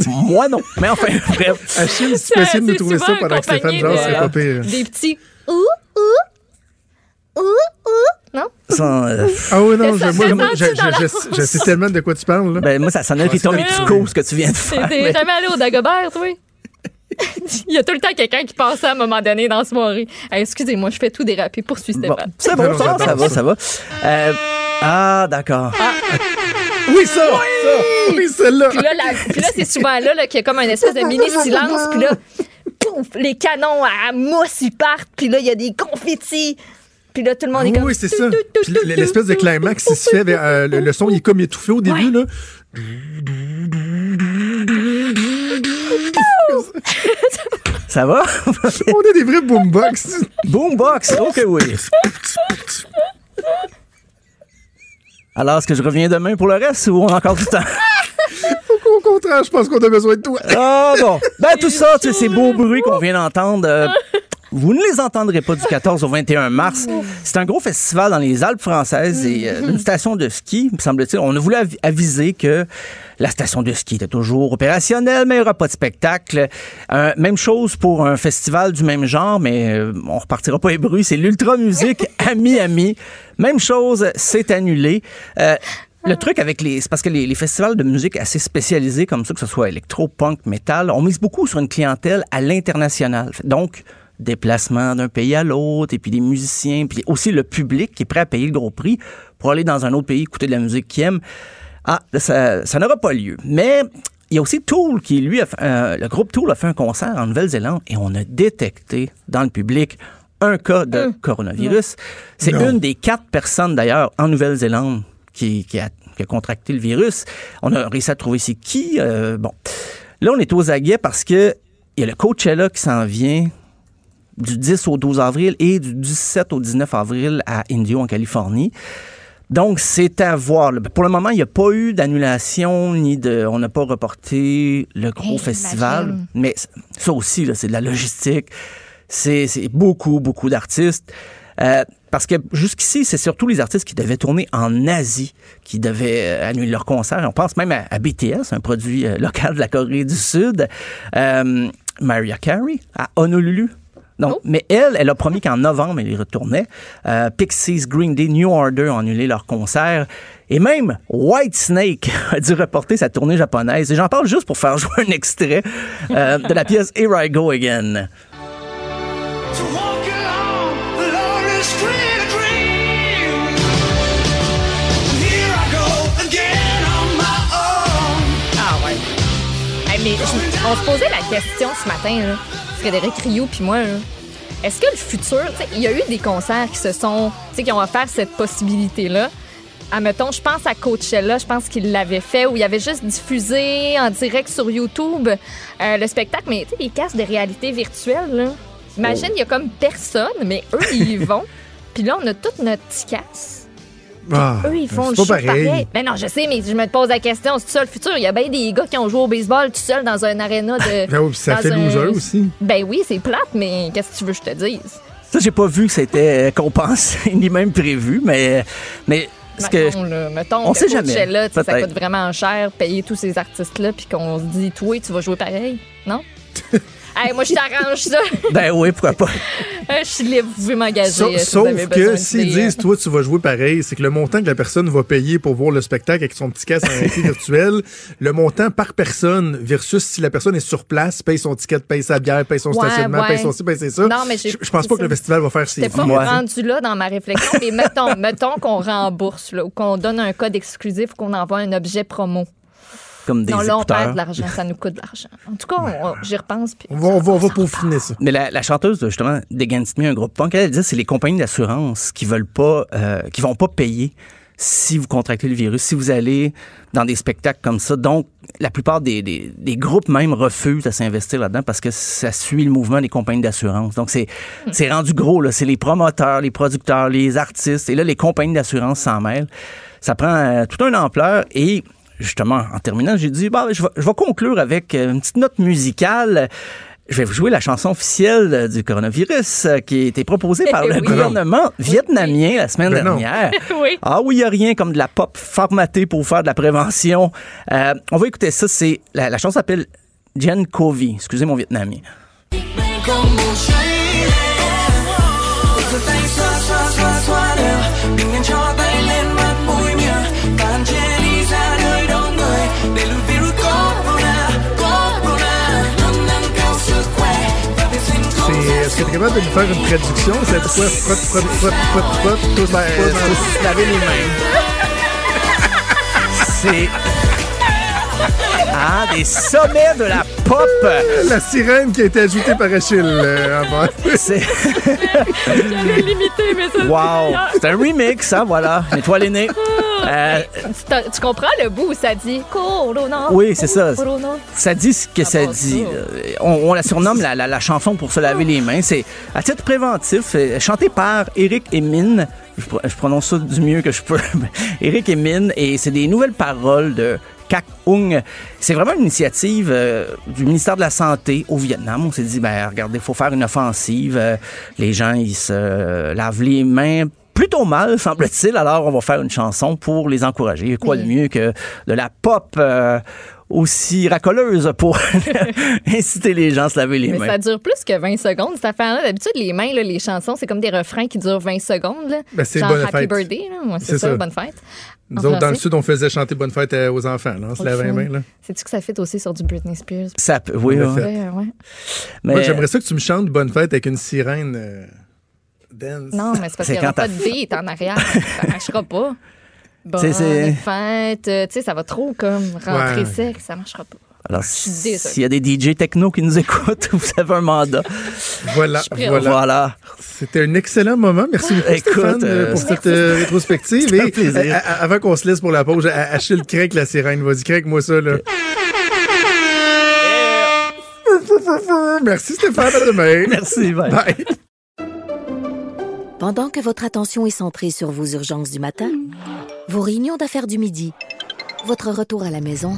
Moi, non. Mais enfin, bref. Achille, si tu peux essayer de nous C'est trouver ça pendant que Stéphane genre, c'est pas pire. Des petits ouh, ouh, ouh, ouh. Non? Ça, euh, Ah oui, non, je, moi, moi, je, je- je- je sais tellement de quoi tu parles. Là. ben, moi, ça sonnait Rita Mitsuko, ce que tu viens de faire. T'es mais- jamais allé au Dagobert, toi? Il y a tout le temps quelqu'un qui passe ça à un moment donné dans la soirée. Hey, Excusez-moi, je fais tout déraper. Poursuis, Bon, Stéphane. c'est bon, Non, ça, va, ça va, ça. ça va. Euh, ah, d'accord. Oui, ça! ça! Oui, celle-là! Puis là, la- puis là, c'est souvent là, là qu'il y a comme un espèce de mini silence. Puis là, pouf, les canons à mousse, ils partent. Puis là, il y a des confettis. Puis là, tout le monde est Ah comme... oui, c'est tout, ça. tout, tout, Puis l'espèce de climax, il se fait, vers, euh, le, son, il est comme étouffé au début, là. Ça va? On a des vrais boombox. Boombox, ok, oui. Alors, est-ce que je reviens demain pour le reste ou on a encore du temps? Au contraire, je pense qu'on a besoin de toi. Ah bon. Ben tout ça, tu sais, ces beaux bruits qu'on vient d'entendre. euh, vous ne les entendrez pas du 14 au 21 mars. C'est un gros festival dans les Alpes françaises et euh, une station de ski, me semble-t-il. On a voulu avi- aviser que la station de ski était toujours opérationnelle, mais il n'y aura pas de spectacle. Euh, même chose pour un festival du même genre, mais euh, on repartira pas les bruits. C'est l'Ultra Musique à Miami. Même chose, c'est annulé. Euh, le truc avec les. C'est parce que les, les festivals de musique assez spécialisés comme ça, que ce soit électro, punk, métal, on mise beaucoup sur une clientèle à l'international. Donc, déplacement d'un pays à l'autre, et puis des musiciens, puis aussi le public qui est prêt à payer le gros prix pour aller dans un autre pays écouter de la musique qu'il aime. Ah, ça, ça n'aura pas lieu. Mais il y a aussi Tool qui, lui, a fait- euh, le groupe Tool a fait un concert en Nouvelle-Zélande et on a détecté dans le public un cas de coronavirus. C'est une des quatre personnes, d'ailleurs, en Nouvelle-Zélande qui, qui a, qui a contracté le virus. On a réussi à trouver c'est qui. euh, bon. Là, on est aux aguets parce que il y a le Coachella qui s'en vient du 10 au 12 avril et du 17 au 19 avril à Indio, en Californie. Donc, c'est à voir. Pour le moment, il n'y a pas eu d'annulation, ni de. On n'a pas reporté le gros Hey, festival. Mais ça aussi, là, c'est de la logistique. C'est beaucoup, beaucoup d'artistes. Euh, parce que jusqu'ici, c'est surtout les artistes qui devaient tourner en Asie qui devaient euh, annuler leur concert. On pense même à, à BTS, un produit euh, local de la Corée du Sud. Euh, Mariah Carey à Honolulu. Donc, Mais elle, elle a promis qu'en novembre, elle y retournait. Euh, Pixies, Green Day, New Order ont annulé leur concert. Et même White Snake a dû reporter sa tournée japonaise. Et j'en parle juste pour faire jouer un extrait euh, de la pièce Here I Go Again. Ah mais on se posait la question ce matin, là, Frédéric Rio puis moi. là. Est-ce que le futur, il y a eu des concerts qui se sont, tu sais, qui ont offert cette possibilité-là? Admettons, je pense à Coachella, je pense qu'il l'avait fait, où il avait juste diffusé en direct sur YouTube euh, le spectacle, mais tu sais, les casques de réalité virtuelle, là. Imagine, il y a comme personne, mais eux, ils y vont. Puis là, on a tout notre casque. Ah, Eux, ils font le show pareil. pareil. Mais non, je sais, mais je me pose la question, c'est ça le futur? Il y a bien des gars qui ont joué au baseball tout seul dans un aréna de. Ben oui, ça dans fait un- loser aussi. Ben oui, c'est plate, mais qu'est-ce que tu veux que je te dise? Ça, j'ai pas vu que c'était euh, compensé ni même prévu, mais, mais ce que mettons, là, mettons on que sait jamais. Sais, ça coûte vraiment cher payer tous ces artistes-là, puis qu'on se dit, toi, tu vas jouer pareil, non? hey, moi, je t'arrange ça. ben oui, pourquoi pas. je suis libre, vous pouvez m'engager. Sa- euh, si vous Sauf avez que s'ils disent, toi, tu vas jouer pareil, c'est que le montant que la personne va payer pour voir le spectacle avec son petit casque en réalité virtuelle, le montant par personne versus si la personne est sur place, paye son ticket, paye sa bière, paye son Ouais, stationnement, ouais. paye son ci, paye ça. Non, mais j'ai- je, pense pas que le festival va faire ses C'était pas rendu là dans ma réflexion, mais mettons, mettons qu'on rembourse, là, ou qu'on donne un code exclusif ou qu'on envoie un objet promo. Comme des non, là, on écouteurs. perd de l'argent, ça nous coûte de l'argent. En tout cas, on- on- j'y repense. Puis On va, on va, on va peaufiner ça. Mais la, la chanteuse, justement, d'Against Me, un groupe punk, elle dit c'est les compagnies d'assurance qui veulent pas, euh, qui vont pas payer si vous contractez le virus, si vous allez dans des spectacles comme ça. Donc, la plupart des, des, des groupes même refusent à s'investir là-dedans parce que ça suit le mouvement des compagnies d'assurance. Donc, c'est, c'est rendu gros, là. C'est les promoteurs, les producteurs, les artistes. Et là, les compagnies d'assurance s'en mêlent. Ça prend euh, toute une ampleur et justement, en terminant, j'ai dit, bah, je, vais, je vais conclure avec euh, une petite note musicale. Je vais vous jouer la chanson officielle euh, du coronavirus euh, qui a été proposée par le Oui. gouvernement vietnamien la semaine Ben dernière. Oui. Ah oui, il n'y a rien comme de la pop formatée pour faire de la prévention. Euh, on va écouter ça. C'est la, la chanson s'appelle Jen Kovi. Excusez mon vietnamien. Est-ce que tu es capable de nous faire une traduction? C'est quoi? Frotte, Ben, les mains. C'est ah des sommets de la pop. La sirène qui a été ajoutée par Achille. euh, avant. C'est J'avais limité, mais ça. wow, c'est un remix, hein, voilà. Nettoie les nez. Euh, Tu, comprends le bout où ça dit Corona? Oui, c'est ça. Corona? Ça dit ce que ça passe dit. ça. Euh, On, on la surnomme la, la- la chanson pour se laver les mains. C'est à titre préventif, euh, chanté par Eric et Mine. Je, je prononce ça du mieux que je peux. Eric et Mine. Et c'est des nouvelles paroles de Kak Ung. C'est vraiment une initiative euh, du ministère de la Santé au Vietnam. On s'est dit, ben regardez, il faut faire une offensive. Euh, les gens, ils se lavent les mains plutôt mal, semble-t-il. Alors, on va faire une chanson pour les encourager. Quoi de mieux que de la pop euh, aussi racoleuse pour inciter les gens à se laver les Mais mains. ça dure plus que 20 secondes, cette affaire-là. D'habitude, les mains, là, les chansons, c'est comme des refrains qui durent 20 secondes. Là. Ben, c'est Genre bonne Happy fête. Birthday, là. Ouais, c'est C'est ça, ça. bonne fête. Nous En autres, dans le. Sud, on faisait chanter Bonne fête euh, aux enfants, là. On se lavait les mains, là. Sais-tu que ça fait aussi sur du Britney Spears? Ça peut- oui, oui. fait. Ouais, ouais. Mais Moi, j'aimerais ça que tu me chantes Bonne fête avec une sirène euh, dance. Non, mais c'est parce qu'il n'y aura pas de beat en arrière. ça marchera pas. Bonne fête. euh, Tu sais, ça va trop comme rentrer Ouais. sec. Ça marchera pas. Alors, s'il y a des DJ techno qui nous écoutent, vous avez un mandat. Voilà, voilà. Voilà. C'était un excellent moment. Merci beaucoup, Écoute, Stéphane, euh, pour cette euh, rétrospective. Et, plaisir. euh, à- avant qu'on se laisse pour la pause, Achille craque la sirène. Vas-y, craque-moi ça, là. Merci, Stéphane. À demain. Merci, bye. Bye. Pendant que votre attention est centrée sur vos urgences du matin, vos réunions d'affaires du midi, votre retour à la maison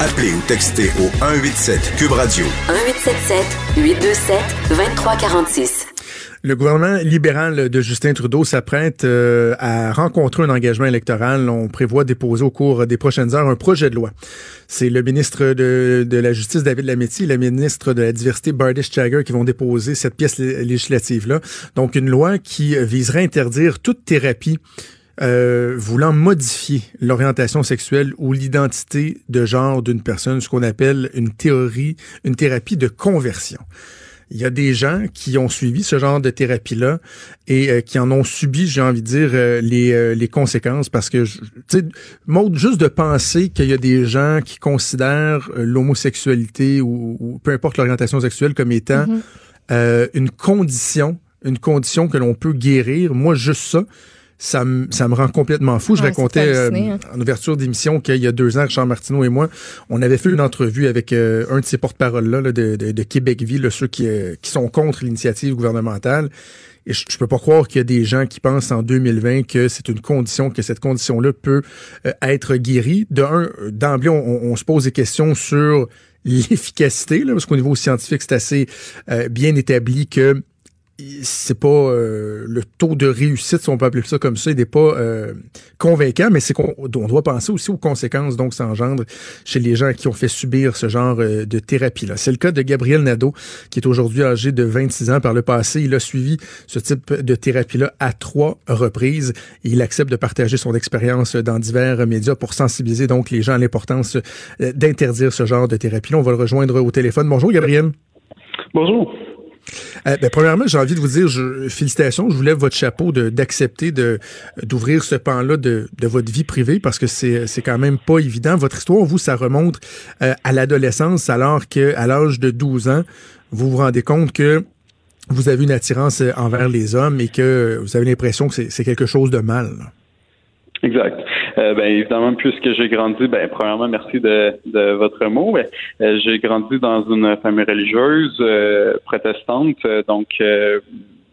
Appelez ou textez au 187 Cube Radio. 1877 827 2346. Le gouvernement libéral de Justin Trudeau s'apprête euh, à rencontrer un engagement électoral. On prévoit déposer au cours des prochaines heures un projet de loi. C'est le ministre de, de la Justice, David Lametti, et le ministre de la Diversité, Bardish Jagger, qui vont déposer cette pièce lé- législative-là. Donc, une loi qui viserait à interdire toute thérapie euh, voulant modifier l'orientation sexuelle ou l'identité de genre d'une personne, ce qu'on appelle une théorie, une thérapie de conversion. Il y a des gens qui ont suivi ce genre de thérapie-là et euh, qui en ont subi, j'ai envie de dire, euh, les, euh, les conséquences parce que, tu sais, juste de penser qu'il y a des gens qui considèrent l'homosexualité ou, ou peu importe l'orientation sexuelle comme étant Mhm. euh, une condition, une condition que l'on peut guérir. Moi, juste ça, ça me, ça me rend complètement fou. Je Ouais, racontais euh, hein. en ouverture d'émission qu'il y a deux ans, Richard Martineau et moi, on avait fait une entrevue avec euh, un de ces porte-paroles-là là, de, de, de Québec Vie, là, ceux qui, euh, qui sont contre l'initiative gouvernementale. Et je, je peux pas croire qu'il y a des gens qui pensent en 2020 que c'est une condition, que cette condition-là peut euh, être guérie. De un, d'emblée, on, on- on se pose des questions sur l'efficacité, là, parce qu'au niveau scientifique, c'est assez euh, bien établi que c'est pas euh, le taux de réussite, si on peut appeler ça comme ça, il n'est pas euh, convaincant, mais c'est qu'on on doit penser aussi aux conséquences donc ça chez les gens qui ont fait subir ce genre euh, de thérapie-là. C'est le cas de Gabriel Nadeau, qui est aujourd'hui âgé de 26 ans. Par le passé, il a suivi ce type de thérapie-là à trois reprises. Il accepte de partager son expérience dans divers médias pour sensibiliser donc les gens à l'importance euh, d'interdire ce genre de thérapie-là. On va le rejoindre au téléphone. Bonjour Gabriel. Bonjour. Euh, ben, premièrement, j'ai envie de vous dire je, félicitations. Je vous lève votre chapeau d'accepter d'ouvrir ce pan-là de, de votre vie privée parce que c'est, quand même pas évident. Votre histoire, vous, ça remonte euh, à l'adolescence alors que à l'âge de 12 ans, vous vous rendez compte que vous avez une attirance envers les hommes et que vous avez l'impression que c'est, c'est quelque chose de mal. Exact. Euh, ben évidemment, puisque j'ai grandi, ben premièrement, merci de, de votre mot. Ben, j'ai grandi dans une famille religieuse euh, protestante, donc euh,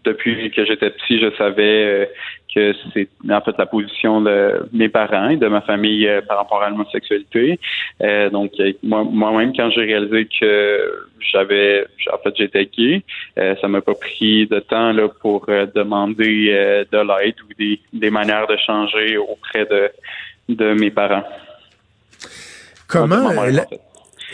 depuis que j'étais petit, je savais que c'est en fait la position de mes parents et de ma famille euh, par rapport à l'homosexualité. Euh, donc euh, moi- moi-même, quand j'ai réalisé que j'avais, en fait, j'étais gay, euh, ça m'a pas pris de temps là pour euh, demander euh, de l'aide ou des, des manières de changer auprès de de mes parents. Comment, la-.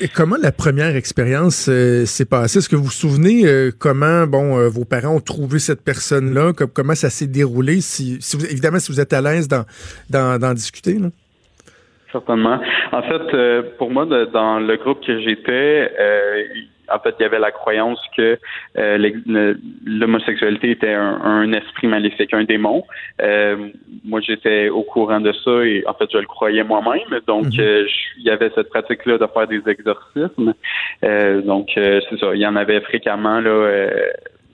Et comment la première expérience euh, s'est passée? Est-ce que vous vous souvenez euh, comment bon euh, vos parents ont trouvé cette personne-là? Com- comment ça s'est déroulé? Si, vous, évidemment, si vous êtes à l'aise d'en, discuter. Là. Certainement. En fait, euh, pour moi, dans le groupe que j'étais, en fait, il y avait la croyance que euh, l'homosexualité était un, un esprit maléfique, un démon. Euh, moi, j'étais au courant de ça et en fait, je le croyais moi-même. Donc, euh, je- il y avait cette pratique-là de faire des exorcismes. Euh, donc, euh, c'est ça. Il y en avait fréquemment là. euh,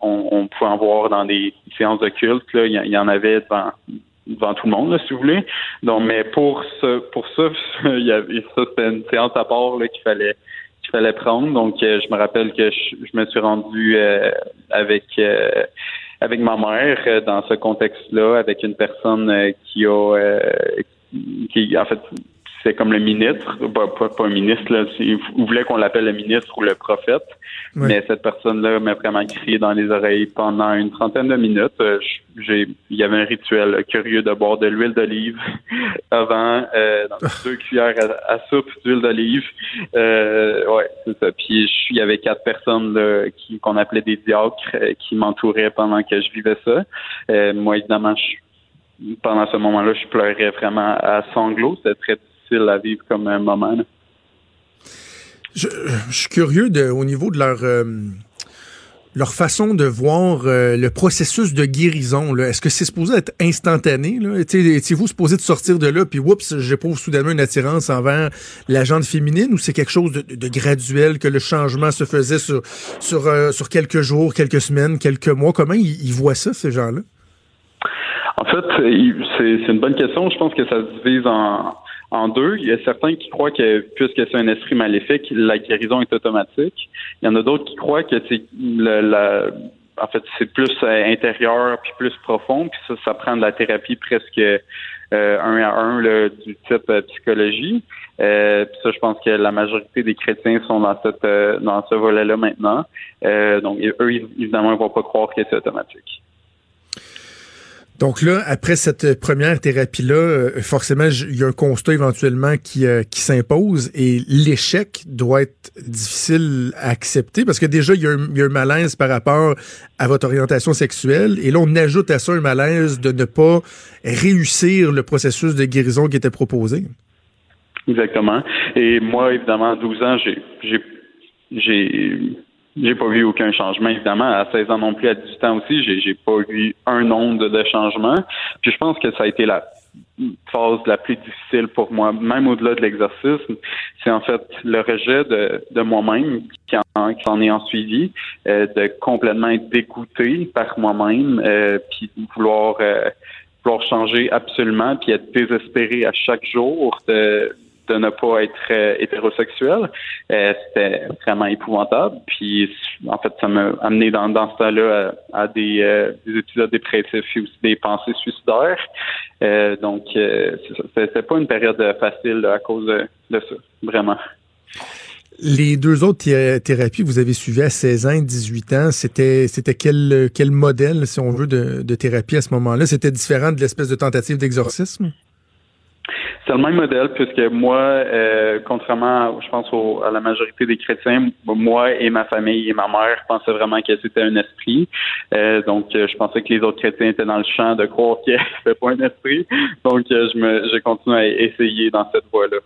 on, on pouvait en voir dans des séances de culte. Là, il y, il y en avait devant devant tout le monde, là, si vous voulez. Donc, mais pour ce, pour ça, il y avait, ça c'était une séance à part là, qu'il fallait fallait prendre. Donc, euh, je me rappelle que je, me suis rendu euh, avec euh, avec ma mère dans ce contexte-là, avec une personne qui a qui en fait c'est comme le ministre, pas, pas, pas un ministre, là, vous voulez qu'on l'appelle le ministre ou le prophète, Mais cette personne-là m'a vraiment crié dans les oreilles pendant une trentaine de minutes. Euh, j'ai, il y avait un rituel curieux de boire de l'huile d'olive avant, euh, dans deux cuillères à, à soupe d'huile d'olive. Euh, ouais, c'est ça. Puis je- il y avait quatre personnes là, qui, qu'on appelait des diacres euh, qui m'entouraient pendant que je vivais ça. Euh, moi, évidemment, je, pendant ce moment-là, je pleurais vraiment à sanglots. C'était très difficile à vivre comme un moment. là. Je, je suis curieux de, au niveau de leur euh, leur façon de voir euh, le processus de guérison. Est-ce que c'est supposé être instantané? Étiez-vous supposé de sortir de là, puis oups, j'éprouve soudainement une attirance envers la gente féminine, ou c'est quelque chose de, de graduel, que le changement se faisait sur, sur, euh, sur quelques jours, quelques semaines, quelques mois? Comment ils, ils voient ça, ces gens-là? En fait, c'est une bonne question. Je pense que ça se divise en, en deux. Il y a certains qui croient que puisque c'est un esprit maléfique, la guérison est automatique. Il y en a d'autres qui croient que c'est le- en fait, c'est plus euh, intérieur puis plus profond. Puis ça, ça prend de la thérapie presque euh, un à un là, du type euh, psychologie. Euh, puis ça, je pense que la majorité des chrétiens sont dans cette euh, dans ce volet-là maintenant. Donc eux, évidemment, ils vont pas croire que c'est automatique. Donc là, après cette première thérapie-là, euh, forcément, il y a un constat éventuellement qui, euh, qui s'impose et l'échec doit être difficile à accepter parce que déjà, il y, a un, malaise par rapport à votre orientation sexuelle et là, on ajoute à ça un malaise de ne pas réussir le processus de guérison qui était proposé. Exactement. Et moi, évidemment, à 12 ans, j'ai j'ai pas vu aucun changement, évidemment. À 16 ans non plus, à 18 ans aussi, j'ai j'ai pas vu un onde de changement. Puis je pense que ça a été la phase la plus difficile pour moi, même au-delà de l'exercice. C'est en fait le rejet de, de moi-même qui en, qui en est en suivi, euh, de complètement être dégoûté par moi-même, euh, puis vouloir euh, vouloir changer absolument, puis être désespéré à chaque jour de de ne pas être euh, hétérosexuel. Euh, C'était vraiment épouvantable. Puis, en fait, ça m'a amené dans, dans ce temps-là à, à des, euh, des épisodes dépressifs et aussi des pensées suicidaires. Euh, donc, euh, c'était pas une période facile à cause de, ça, vraiment. Les deux autres thé- thérapies que vous avez suivies à 16 ans et 18 ans, c'était quel, quel modèle, si on veut, de thérapie à ce moment-là? C'était différent de l'espèce de tentative d'exorcisme? C'est le même modèle puisque moi, euh, contrairement, je pense au- à la majorité des chrétiens, moi et ma famille et ma mère pensaient vraiment que c'était un esprit. Euh, donc, euh, je pensais que les autres chrétiens étaient dans le champ de croire que c'était pas un esprit. Donc, euh, je me, j'ai continué à essayer dans cette voie-là.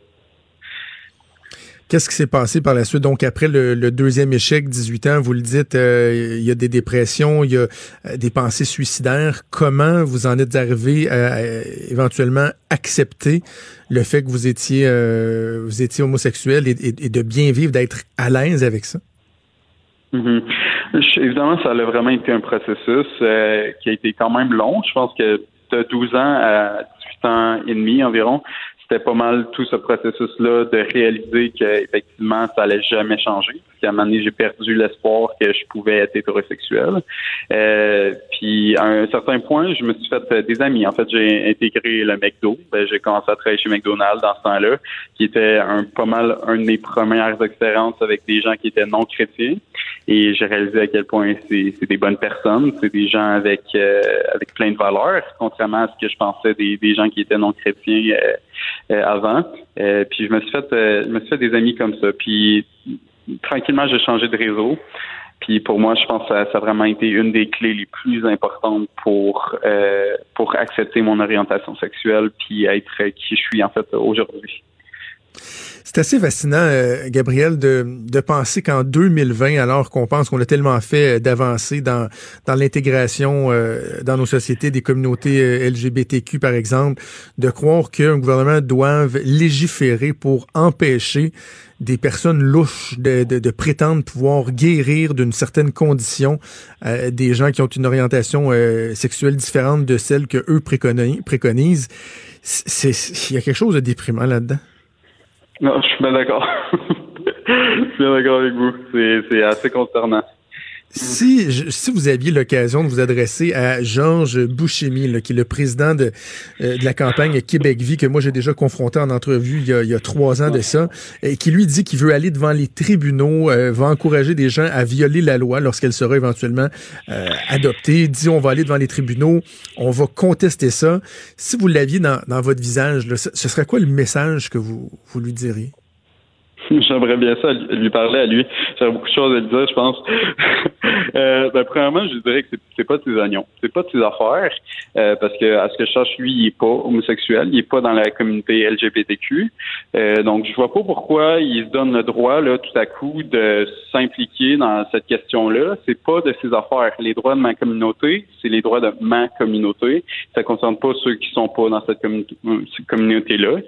Qu'est-ce qui s'est passé par la suite? Donc, après le, deuxième échec, 18 ans, vous le dites, euh, il y a des dépressions, il y a euh, des pensées suicidaires. Comment vous en êtes arrivé à, à éventuellement accepter le fait que vous étiez, euh, vous étiez homosexuel et, de bien vivre, d'être à l'aise avec ça? Mhm. Je- Évidemment, ça a vraiment été un processus qui a été quand même long. Je pense que de 12 ans à 18 ans et demi environ, pas mal tout ce processus-là de réaliser qu'effectivement, ça allait jamais changer. Parce qu'à un moment donné, j'ai perdu l'espoir que je pouvais être hétérosexuel. Euh, puis à un certain point, je me suis fait euh, des amis. En fait, j'ai intégré le McDo. Ben, j'ai commencé à travailler chez McDonald's dans ce temps-là, qui était un pas mal un de mes premières expériences avec des gens qui étaient non chrétiens. Et j'ai réalisé à quel point c'est des bonnes personnes, c'est des gens avec euh, avec plein de valeurs, contrairement à ce que je pensais des, des gens qui étaient non chrétiens euh, avant. puis je me suis fait je me suis fait des amis comme ça. Puis tranquillement, j'ai changé de réseau. Puis pour moi, je pense que ça, ça, a vraiment été une des clés les plus importantes pour euh, pour accepter mon orientation sexuelle puis être qui je suis en fait aujourd'hui. C'est assez fascinant, euh, Gabriel, de, de penser qu'en 2020, alors qu'on pense qu'on a tellement fait d'avancer dans, dans l'intégration euh, dans nos sociétés des communautés euh, LGBTQ, par exemple, de croire qu'un gouvernement doive légiférer pour empêcher des personnes louches de, de, de prétendre pouvoir guérir d'une certaine condition des gens qui ont une orientation sexuelle différente de celle que eux préconisent. C'est, il y a quelque chose de déprimant là-dedans. Non, je suis bien d'accord. je suis bien d'accord avec vous. C'est assez concernant. Si, si vous aviez l'occasion de vous adresser à Georges Bouchemi, qui est le président de, euh, de la campagne Québec Vie, que moi j'ai déjà confronté en entrevue il y a, il y a trois ans de ça, et qui lui dit qu'il veut aller devant les tribunaux, euh, va encourager des gens à violer la loi lorsqu'elle sera éventuellement euh, adoptée, dit on va aller devant les tribunaux, on va contester ça. Si vous l'aviez dans, dans votre visage, là, ce, ce serait quoi le message que vous, vous lui diriez? J'aimerais bien ça lui parler à lui. J'aurais beaucoup de choses à lui dire, je pense. euh, ben, premièrement, je dirais que c'est pas de ses oignons, c'est pas de ses affaires, euh, parce que à ce que je cherche, lui, il est pas homosexuel, il est pas dans la communauté LGBTQ. Euh, donc, je vois pas pourquoi il se donne le droit là tout à coup de s'impliquer dans cette question-là. C'est pas de ses affaires. Les droits de ma communauté, c'est les droits de ma communauté. Ça concerne pas ceux qui sont pas dans cette communauté-là.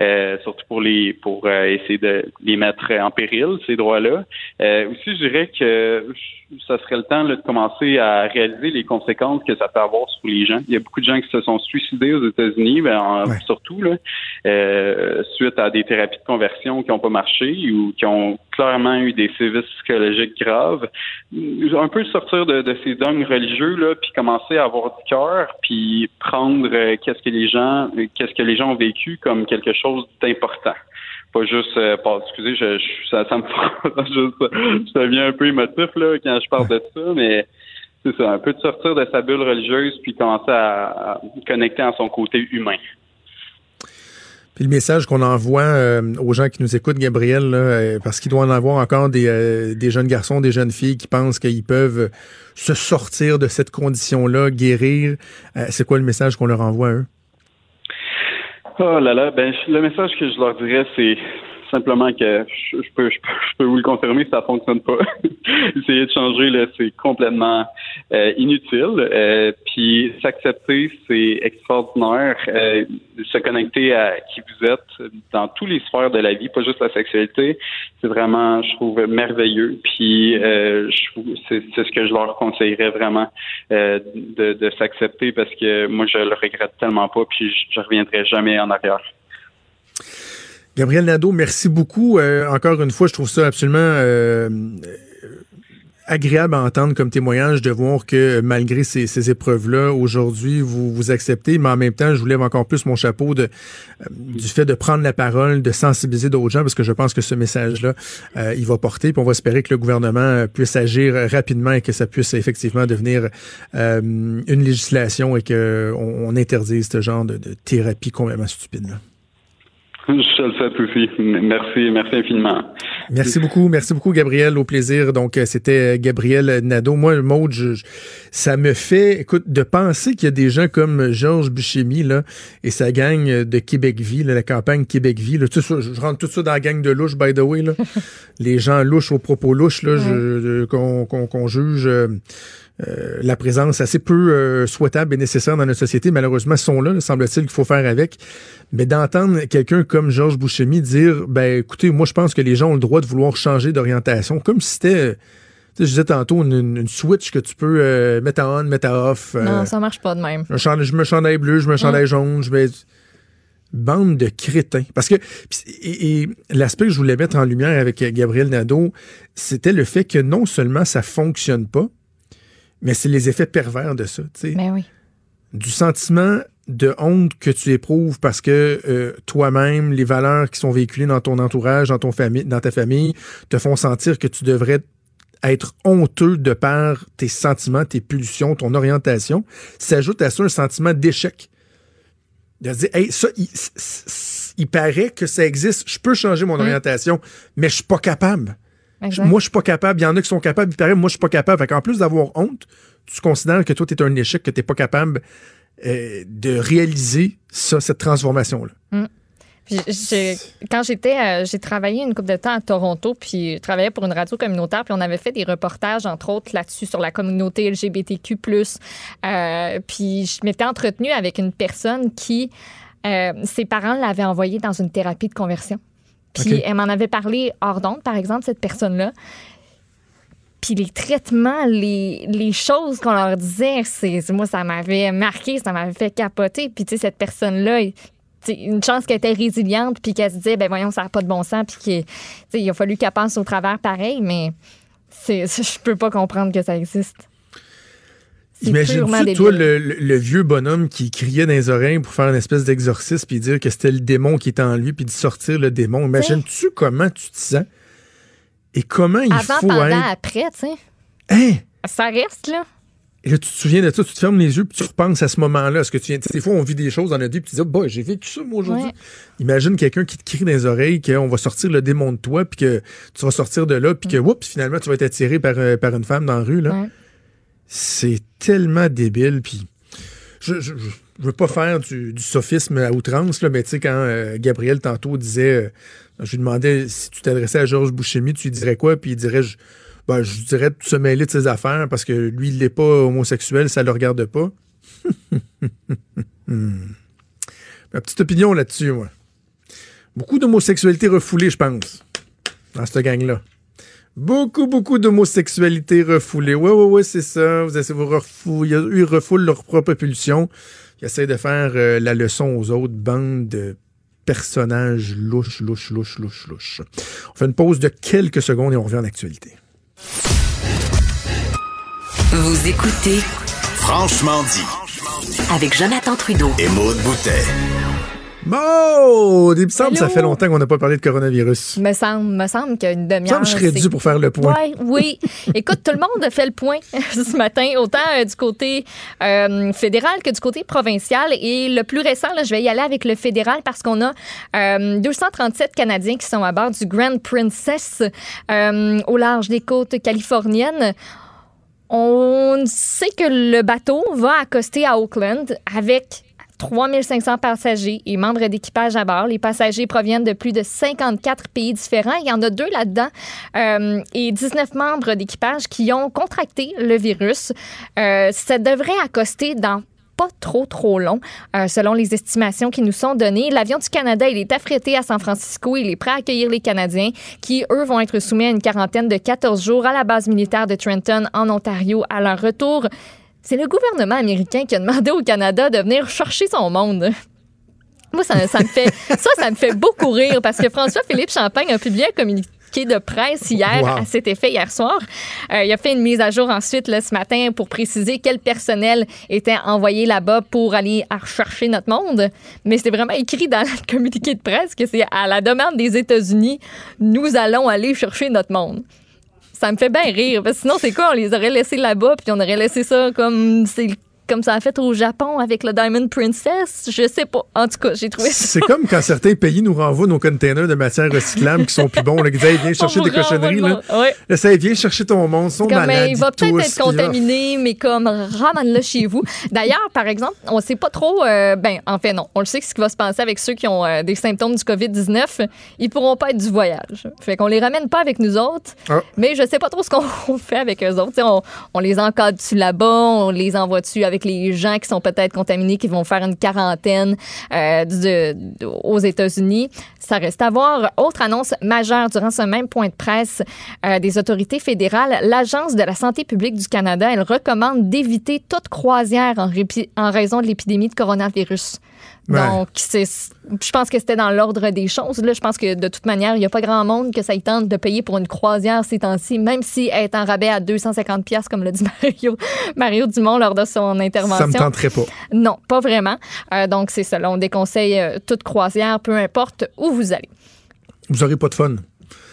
Euh, surtout pour les pour euh, essayer de les mettre en péril, ces droits-là. Euh, aussi, je dirais que ça serait le temps de commencer à réaliser les conséquences que ça peut avoir sur les gens. Il y a beaucoup de gens qui se sont suicidés aux États-Unis, ben, surtout là, euh, suite à des thérapies de conversion qui n'ont pas marché ou qui ont clairement eu des sévices psychologiques graves. Un peu sortir de, de ces dogmes religieux là, puis commencer à avoir du cœur, puis prendre euh, qu'est-ce que les gens, qu'est-ce que les gens ont vécu comme quelque chose d'important pas juste euh, excusez je, ça, ça me je, je deviens un peu émotif là quand je parle de ça mais c'est ça un peu de sortir de sa bulle religieuse puis commencer à, connecter à son côté humain puis le message qu'on envoie euh, aux gens qui nous écoutent, Gabriel, euh, parce qu'il doit en avoir encore des, des jeunes garçons, des jeunes filles qui pensent qu'ils peuvent se sortir de cette condition-là, guérir. c'est quoi le message qu'on leur envoie à eux? Oh là là, ben le message que je leur dirais, c'est simplement que je, peux, je, peux, vous le confirmer, ça fonctionne pas. Essayer de changer, là, c'est complètement euh, inutile. Euh, puis s'accepter, c'est extraordinaire. Euh, se connecter à qui vous êtes dans tous les sphères de la vie, pas juste la sexualité, c'est vraiment, je trouve, merveilleux. Puis c'est ce que je leur conseillerais vraiment de, de s'accepter parce que moi, je le regrette tellement pas, puis je, je reviendrai jamais en arrière. Gabriel Nadeau, merci beaucoup. Euh, encore une fois, je trouve ça absolument euh, agréable à entendre comme témoignage de voir que malgré ces, épreuves-là, aujourd'hui, vous vous acceptez, mais en même temps, je vous lève encore plus mon chapeau euh, du fait de prendre la parole, de sensibiliser d'autres gens, parce que je pense que ce message-là, il va porter, puis on va espérer que le gouvernement puisse agir rapidement et que ça puisse effectivement devenir une législation et qu'on on interdise ce genre de, de thérapie complètement stupide. Là. Je le souhaite aussi. Merci, merci infiniment. Merci beaucoup, merci beaucoup, Gabriel. Au plaisir. Donc, euh, c'était euh, Gabriel Nadeau. Moi, Maud, je, ça me fait, écoute, de penser qu'il y a des gens comme Georges Buchemi, là, et sa gang de Québec-Vie, la campagne ça, je rentre tout ça dans la gang de louches, by the way. Là. Les gens louches aux propos louches, là, qu'on juge. Euh, euh, la présence assez peu euh, souhaitable et nécessaire dans notre société, malheureusement, sont là, semble-t-il qu'il faut faire avec. Mais d'entendre quelqu'un comme Georges Bouchemi dire, ben écoutez, moi je pense que les gens ont le droit de vouloir changer d'orientation, comme si c'était, je disais tantôt, une, switch que tu peux euh, mettre en on, mettre en off. non, ça marche pas de même. Je, me chandaille bleu, je me chandaille jaune, je mets bande de crétins. Parce que et, l'aspect que je voulais mettre en lumière avec Gabriel Nadeau, c'était le fait que non seulement ça fonctionne pas, mais c'est les effets pervers de ça. tu sais. Ben oui. Du sentiment de honte que tu éprouves parce que euh, toi-même, les valeurs qui sont véhiculées dans ton entourage, dans, ton famille, dans ta famille, te font sentir que tu devrais être honteux de par tes sentiments, tes pulsions, ton orientation, s'ajoute à ça un sentiment d'échec. De dire, hey, ça, il, paraît que ça existe, je peux changer mon orientation, mais je suis pas capable. Exact. Moi, je suis pas capable. Il y en a qui sont capables, il paraît, moi, je suis pas capable. Fait en plus d'avoir honte, tu considères que toi, tu es un échec, que tu pas capable euh, de réaliser ça, cette transformation-là. Mm. Quand j'étais, euh, j'ai travaillé une couple de temps à Toronto, puis je travaillais pour une radio communautaire, puis on avait fait des reportages, entre autres, là-dessus, sur la communauté LGBTQ+. Euh, puis je m'étais entretenue avec une personne qui, ses parents l'avaient envoyée dans une thérapie de conversion. Puis elle m'en avait parlé hors d'onde, par exemple, cette personne-là. Puis les traitements, les, les choses qu'on leur disait, c'est moi, ça m'avait marqué, ça m'avait fait capoter. Puis tu sais, cette personne-là, une chance qu'elle était résiliente, puis qu'elle se disait, ben voyons, ça n'a pas de bon sens, puis qu'il a fallu qu'elle passe au travers pareil, mais je peux pas comprendre que ça existe. Imagine-tu, toi, le, le- le vieux bonhomme qui criait dans les oreilles pour faire une espèce d'exorcisme puis dire que c'était le démon qui était en lui puis de sortir le démon. Imagines-tu comment tu te sens? Et comment il Avant, faut pendant, être. après, tu sais. Hein? Ça reste, là. Et là, tu te souviens de ça, tu te fermes les yeux puis tu repenses à ce moment-là. Est-ce que tu des fois, on vit des choses dans notre vie puis tu dis, boy, j'ai vécu ça, moi, aujourd'hui. Ouais. Imagine quelqu'un qui te crie dans les oreilles qu'on va sortir le démon de toi puis que tu vas sortir de là puis que, oups, finalement, tu vas être attiré par, euh, par une femme dans la rue, là. Ouais. C'est tellement débile puis je, je, je- je veux pas faire du, sophisme à outrance, mais tu sais, quand euh, Gabriel tantôt disait, euh, je lui demandais si tu t'adressais à Georges Bouchemi, tu lui dirais quoi? Puis il dirait, je, ben, je dirais de se mêler de ses affaires parce que lui, il n'est pas homosexuel, ça le regarde pas. Hmm. Ma petite opinion là-dessus, moi. Beaucoup d'homosexualité refoulée, je pense, dans cette gang-là. Beaucoup, beaucoup d'homosexualité refoulée. Ouais, ouais, ouais, c'est ça. Vous essayez de vous refouler. Ils refoulent leur propre pulsion. Ils essayent de faire euh, la leçon aux autres bandes de personnages louches, louches, louches, louches, louches. On fait une pause de quelques secondes et on revient en actualité. Vous écoutez Franchement dit. avec Jonathan Trudeau. Et Maude Boutet. Maud! Il me semble que ça fait longtemps qu'on n'a pas parlé de coronavirus. Me semble, me semble qu'une Il me demi-heure. que je serais dû pour faire le point. Ouais, oui. Écoute, tout le monde a fait le point ce matin, autant euh, du côté euh, fédéral que du côté provincial. Et le plus récent, là, je vais y aller avec le fédéral parce qu'on a euh, 237 Canadiens qui sont à bord du Grand Princess euh, au large des côtes californiennes. On sait que le bateau va accoster à Auckland avec 3500 passagers et membres d'équipage à bord. Les passagers proviennent de plus de 54 pays différents. Il y en a deux là-dedans euh, et 19 membres d'équipage qui ont contracté le virus. Euh, ça devrait accoster dans pas trop, trop long, euh, selon les estimations qui nous sont données. L'avion du Canada, il est affrété à San Francisco. Il est prêt à accueillir les Canadiens qui, eux, vont être soumis à une quarantaine de 14 jours à la base militaire de Trenton, en Ontario, à leur retour. C'est le gouvernement américain qui a demandé au Canada de venir chercher son monde. Moi, ça, ça me fait ça, ça me fait beaucoup rire parce que François-Philippe Champagne a publié un communiqué de presse hier Wow. à cet effet hier soir. Euh, il a fait une mise à jour ensuite là, ce matin pour préciser quel personnel était envoyé là-bas pour aller rechercher notre monde. Mais c'est vraiment écrit dans le communiqué de presse que c'est à la demande des États-Unis, nous allons aller chercher notre monde. Ça me fait bien rire. Parce que sinon, c'est quoi? On les aurait laissés là-bas, puis on aurait laissé ça comme c'est comme ça a fait au Japon avec le Diamond Princess. Je sais pas. En tout cas, j'ai trouvé ça. C'est comme quand certains pays nous renvoient nos containers de matières recyclables qui sont plus bons. Là, qui disent, Hey, viens chercher des cochonneries. Là. Ouais. Là, ça, viens chercher ton Comme, malades. euh, il va peut-être être contaminé, mais comme ramène-le chez vous. D'ailleurs, par exemple, on sait pas trop. euh, ben, en fait, non. On le sait ce qui va se passer avec ceux qui ont euh, des symptômes du COVID-19, ils pourront pas être du voyage. Fait qu'on les ramène pas avec nous autres. Ah. Mais je sais pas trop ce qu'on fait avec eux autres. On, on les encadre-tu là-bas? On les envoie-tu avec les gens qui sont peut-être contaminés, qui vont faire une quarantaine euh, aux États-Unis? Ça reste à voir. Autre annonce majeure durant ce même point de presse euh, des autorités fédérales, l'Agence de la santé publique du Canada, elle recommande d'éviter toute croisière en raison de l'épidémie de coronavirus. Ouais. Donc, c'est, je pense que c'était dans l'ordre des choses. Là, je pense que de toute manière, il n'y a pas grand monde que ça y tente de payer pour une croisière ces temps-ci, même si elle est en rabais à 250 pièces comme le dit Mario, Mario Dumont lors de son intervention. Ça me tenterait pas. Non, pas vraiment. Euh, donc, c'est ça. là, on déconseille euh, toute croisière, peu importe où vous allez. Vous aurez pas de fun.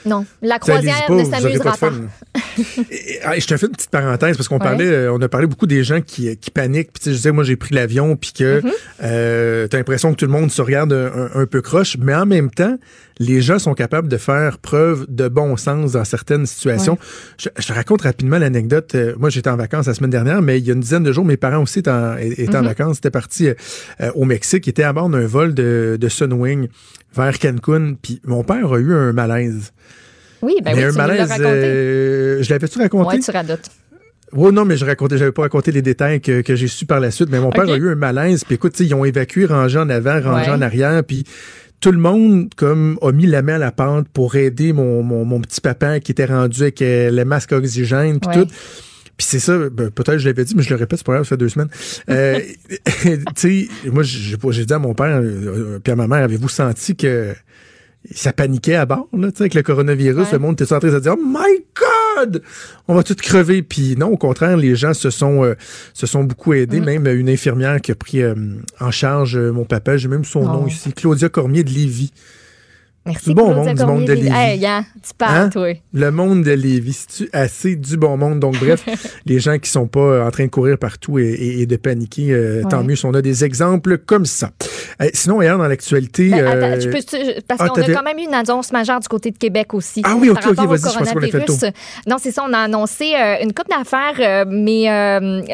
Non, la croisière ne s'amusera pas pas. je te fais une petite parenthèse parce qu'on Ouais. parlait, euh, on a parlé beaucoup des gens qui, qui paniquent. Puis je disais, moi j'ai pris l'avion, puis que Mhm. euh, t'as l'impression que tout le monde se regarde un, un- un peu croche, mais en même temps, les gens sont capables de faire preuve de bon sens dans certaines situations. Ouais. Je, je te raconte rapidement l'anecdote. Euh, moi, j'étais en vacances la semaine dernière, mais il y a une dizaine de jours, mes parents aussi étaient en, étaient en Mhm. vacances. Étaient partis euh, euh, au Mexique, ils étaient à bord d'un vol de, de Sunwing vers Cancun. Puis mon père a eu un malaise. Oui, ben mais oui, un tu malaise, euh, je l'avais-tu raconté? Ouais, tu radotes. Oh non, mais je racontais, j'avais pas raconté les détails que, que j'ai su par la suite. Mais mon père a eu un malaise. Puis écoute, tu sais, ils ont évacué, rangé en avant, rangé Ouais. en arrière. Puis tout le monde comme a mis la main à la pente pour aider mon, mon, mon petit papa qui était rendu avec euh, le masque à oxygène puis Ouais. tout. Puis c'est ça, ben, peut-être que je l'avais dit, mais je le répète, c'est pas grave, ça fait deux semaines. Euh, tu sais, moi, j'ai j'ai dit à mon père, euh, euh, puis à ma mère, avez-vous senti que ça paniquait à bord, là, tu sais, avec le coronavirus, Ouais. le monde était en train de se dire, oh my God! On va tout crever. Puis non, au contraire, les gens se sont, euh, se sont beaucoup aidés. Mm. Même une infirmière qui a pris euh, en charge euh, mon papa, j'ai même son Oh. nom ici, Claudia Cormier de Lévis. Merci, Du bon monde, du monde de Lévis. Hey, tu parles, Hein? toi. Le monde de Lévis, c'est assez du bon monde? Donc, bref, les gens qui sont pas en train de courir partout et, et- et de paniquer, euh, tant mieux si on a des exemples comme ça. Euh, sinon, hier, dans l'actualité... Ben, euh, parce ah, qu'on a quand même eu une annonce majeure du côté de Québec aussi. Ah oui, ok, par ok, vas-y, je pensais qu'on avait fait le tour. coronavirus. Non, c'est ça, on a annoncé une coupe d'affaires, mais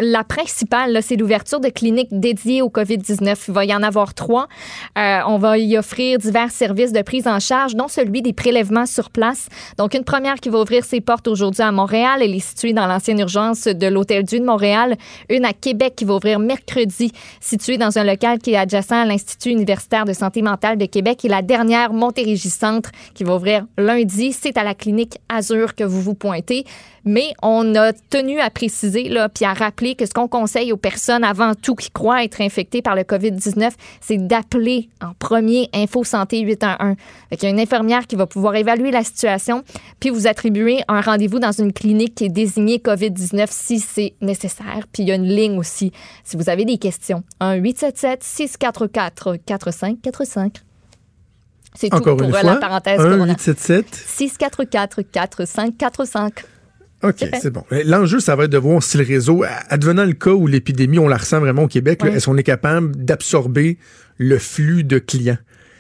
la principale, c'est l'ouverture de cliniques dédiées au COVID-19. Il va y en avoir trois. On va y offrir divers services de prise en charge, dont celui des prélèvements sur place. Donc, une première qui va ouvrir ses portes aujourd'hui à Montréal. Elle est située dans l'ancienne urgence de l'Hôtel Dieu de Montréal. Une à Québec qui va ouvrir mercredi, située dans un local qui est adjacent à l'Institut universitaire de santé mentale de Québec. Et la dernière, Montérégie Centre, qui va ouvrir lundi. C'est à la clinique Azur que vous vous pointez. Mais on a tenu à préciser, là, puis à rappeler que ce qu'on conseille aux personnes avant tout qui croient être infectées par le COVID-19, c'est d'appeler en premier Info Santé 811. Il y a une infirmière qui va pouvoir évaluer la situation, puis vous attribuer un rendez-vous dans une clinique qui est désignée COVID-19 si c'est nécessaire. Puis il y a une ligne aussi si vous avez des questions. 1 877 644 4545. C'est tout Encore pour euh, fois, la parenthèse 1 corona. 877 644 4545. OK, C'est bon. L'enjeu, ça va être de voir si le réseau, advenant le cas où l'épidémie, on la ressent vraiment au Québec, est-ce qu'on est capable d'absorber le flux de clients?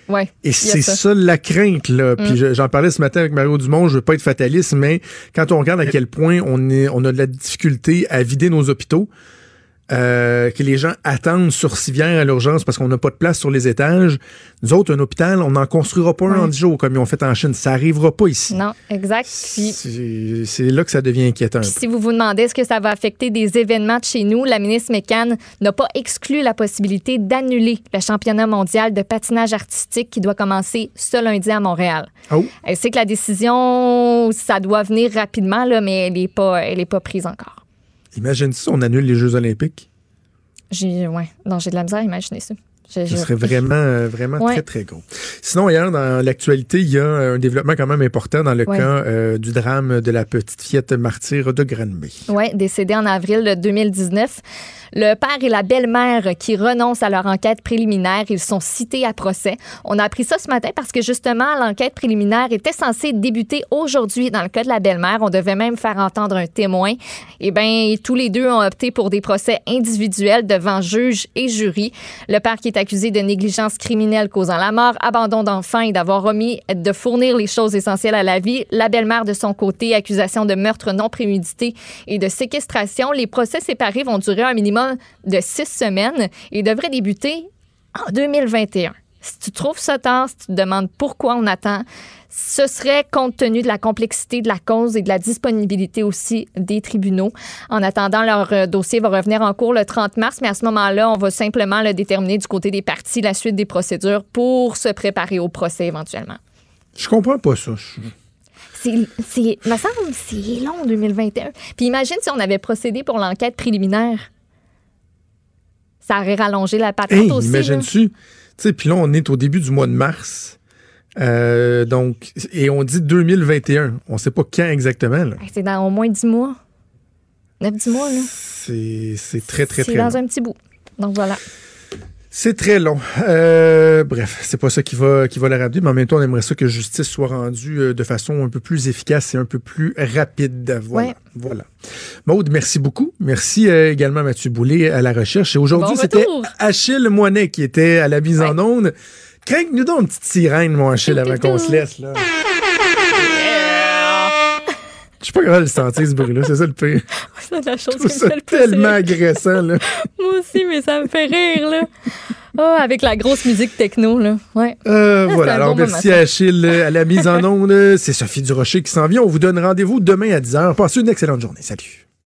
Ouais. Et c'est ça. la crainte, là. Puis Mm. je- j'en parlais ce matin avec Mario Dumont, je veux pas être fataliste, mais quand on regarde à quel point on, est, on a de la difficulté à vider nos hôpitaux, euh, que les gens attendent sur civière à l'urgence parce qu'on n'a pas de place sur les étages. Nous autres, un hôpital, on n'en construira pas un en 10 jours comme ils ont fait en Chine. Ça arrivera pas ici. Non, exact. Puis, C'est là que ça devient inquiétant. puis si vous vous demandez est-ce que ça va affecter des événements de chez nous, la ministre McCann n'a pas exclu la possibilité d'annuler le championnat mondial de patinage artistique qui doit commencer ce lundi à Montréal. Oh. Elle sait que la décision, ça doit venir rapidement, là, mais elle n'est pas, elle est pas prise encore. Imagine si on annule les Jeux olympiques. J'ai, ouais, non, j'ai de la misère à imaginer ça. Ce serait vraiment, euh, vraiment Ouais. très, très gros. Sinon, hier, dans l'actualité, il y a un développement quand même important dans le Ouais. cas euh, du drame de la petite fillette martyre de Granby. Oui, décédé en avril 2019. Le père et la belle-mère qui renoncent à leur enquête préliminaire, ils sont cités à procès. On a appris ça ce matin parce que justement, l'enquête préliminaire était censée débuter aujourd'hui dans le cas de la belle-mère. On devait même faire entendre un témoin. Eh bien, tous les deux ont opté pour des procès individuels devant juge et jury. Le père qui est accusé de négligence criminelle causant la mort, abandon d'enfant et d'avoir omis de fournir les choses essentielles à la vie. La belle-mère de son côté, accusation de meurtre non prémédité et de séquestration. Les procès séparés vont durer un minimum de six semaines et devraient débuter en 2021. Si tu trouves ça tard, si tu te demandes pourquoi on attend, ce serait compte tenu de la complexité de la cause et de la disponibilité aussi des tribunaux. En attendant, leur euh, dossier va revenir en cours le 30 mars, mais à ce moment-là, on va simplement le déterminer du côté des parties, la suite des procédures pour se préparer au procès éventuellement. Je comprends pas ça. Je- c'est, me semble, c'est long 2021. Puis imagine si on avait procédé pour l'enquête préliminaire. Ça aurait rallongé la patente Hey, aussi. imagines-tu? Tu sais, puis là, on est au début du mois de mars. Euh, donc, et on dit 2021. On sait pas quand exactement. là. Hey, C'est dans au moins 10 mois. 9-10 mois, là. C'est c'est très, très, C'est très dans long. un petit bout. Donc voilà. C'est très long. Euh, bref, c'est pas ça qui va qui va la ramener, mais en même temps, on aimerait ça que justice soit rendue euh, de façon un peu plus efficace et un peu plus rapide. Voilà. Ouais. Voilà. Maude, merci beaucoup. Merci euh, également à Mathieu Boulay à la recherche. Et aujourd'hui, Bon c'était. Achille Moinet qui était à la mise en onde. Crains-nous donc une petite sirène, mon Achille, avant qu'on se laisse. là. Je suis pas capable de le sentir, ce bruit-là. C'est ça le pire. C'est la chose me ça fait le plus tellement agressant. Là. Moi aussi, mais ça me fait rire, là. Oh, avec la grosse musique techno, là. Ouais. Euh, voilà, alors merci à Achille euh, à la mise en onde. C'est Sophie Durocher qui s'en vient. On vous donne rendez-vous demain à 10h. Passez une excellente journée. Salut.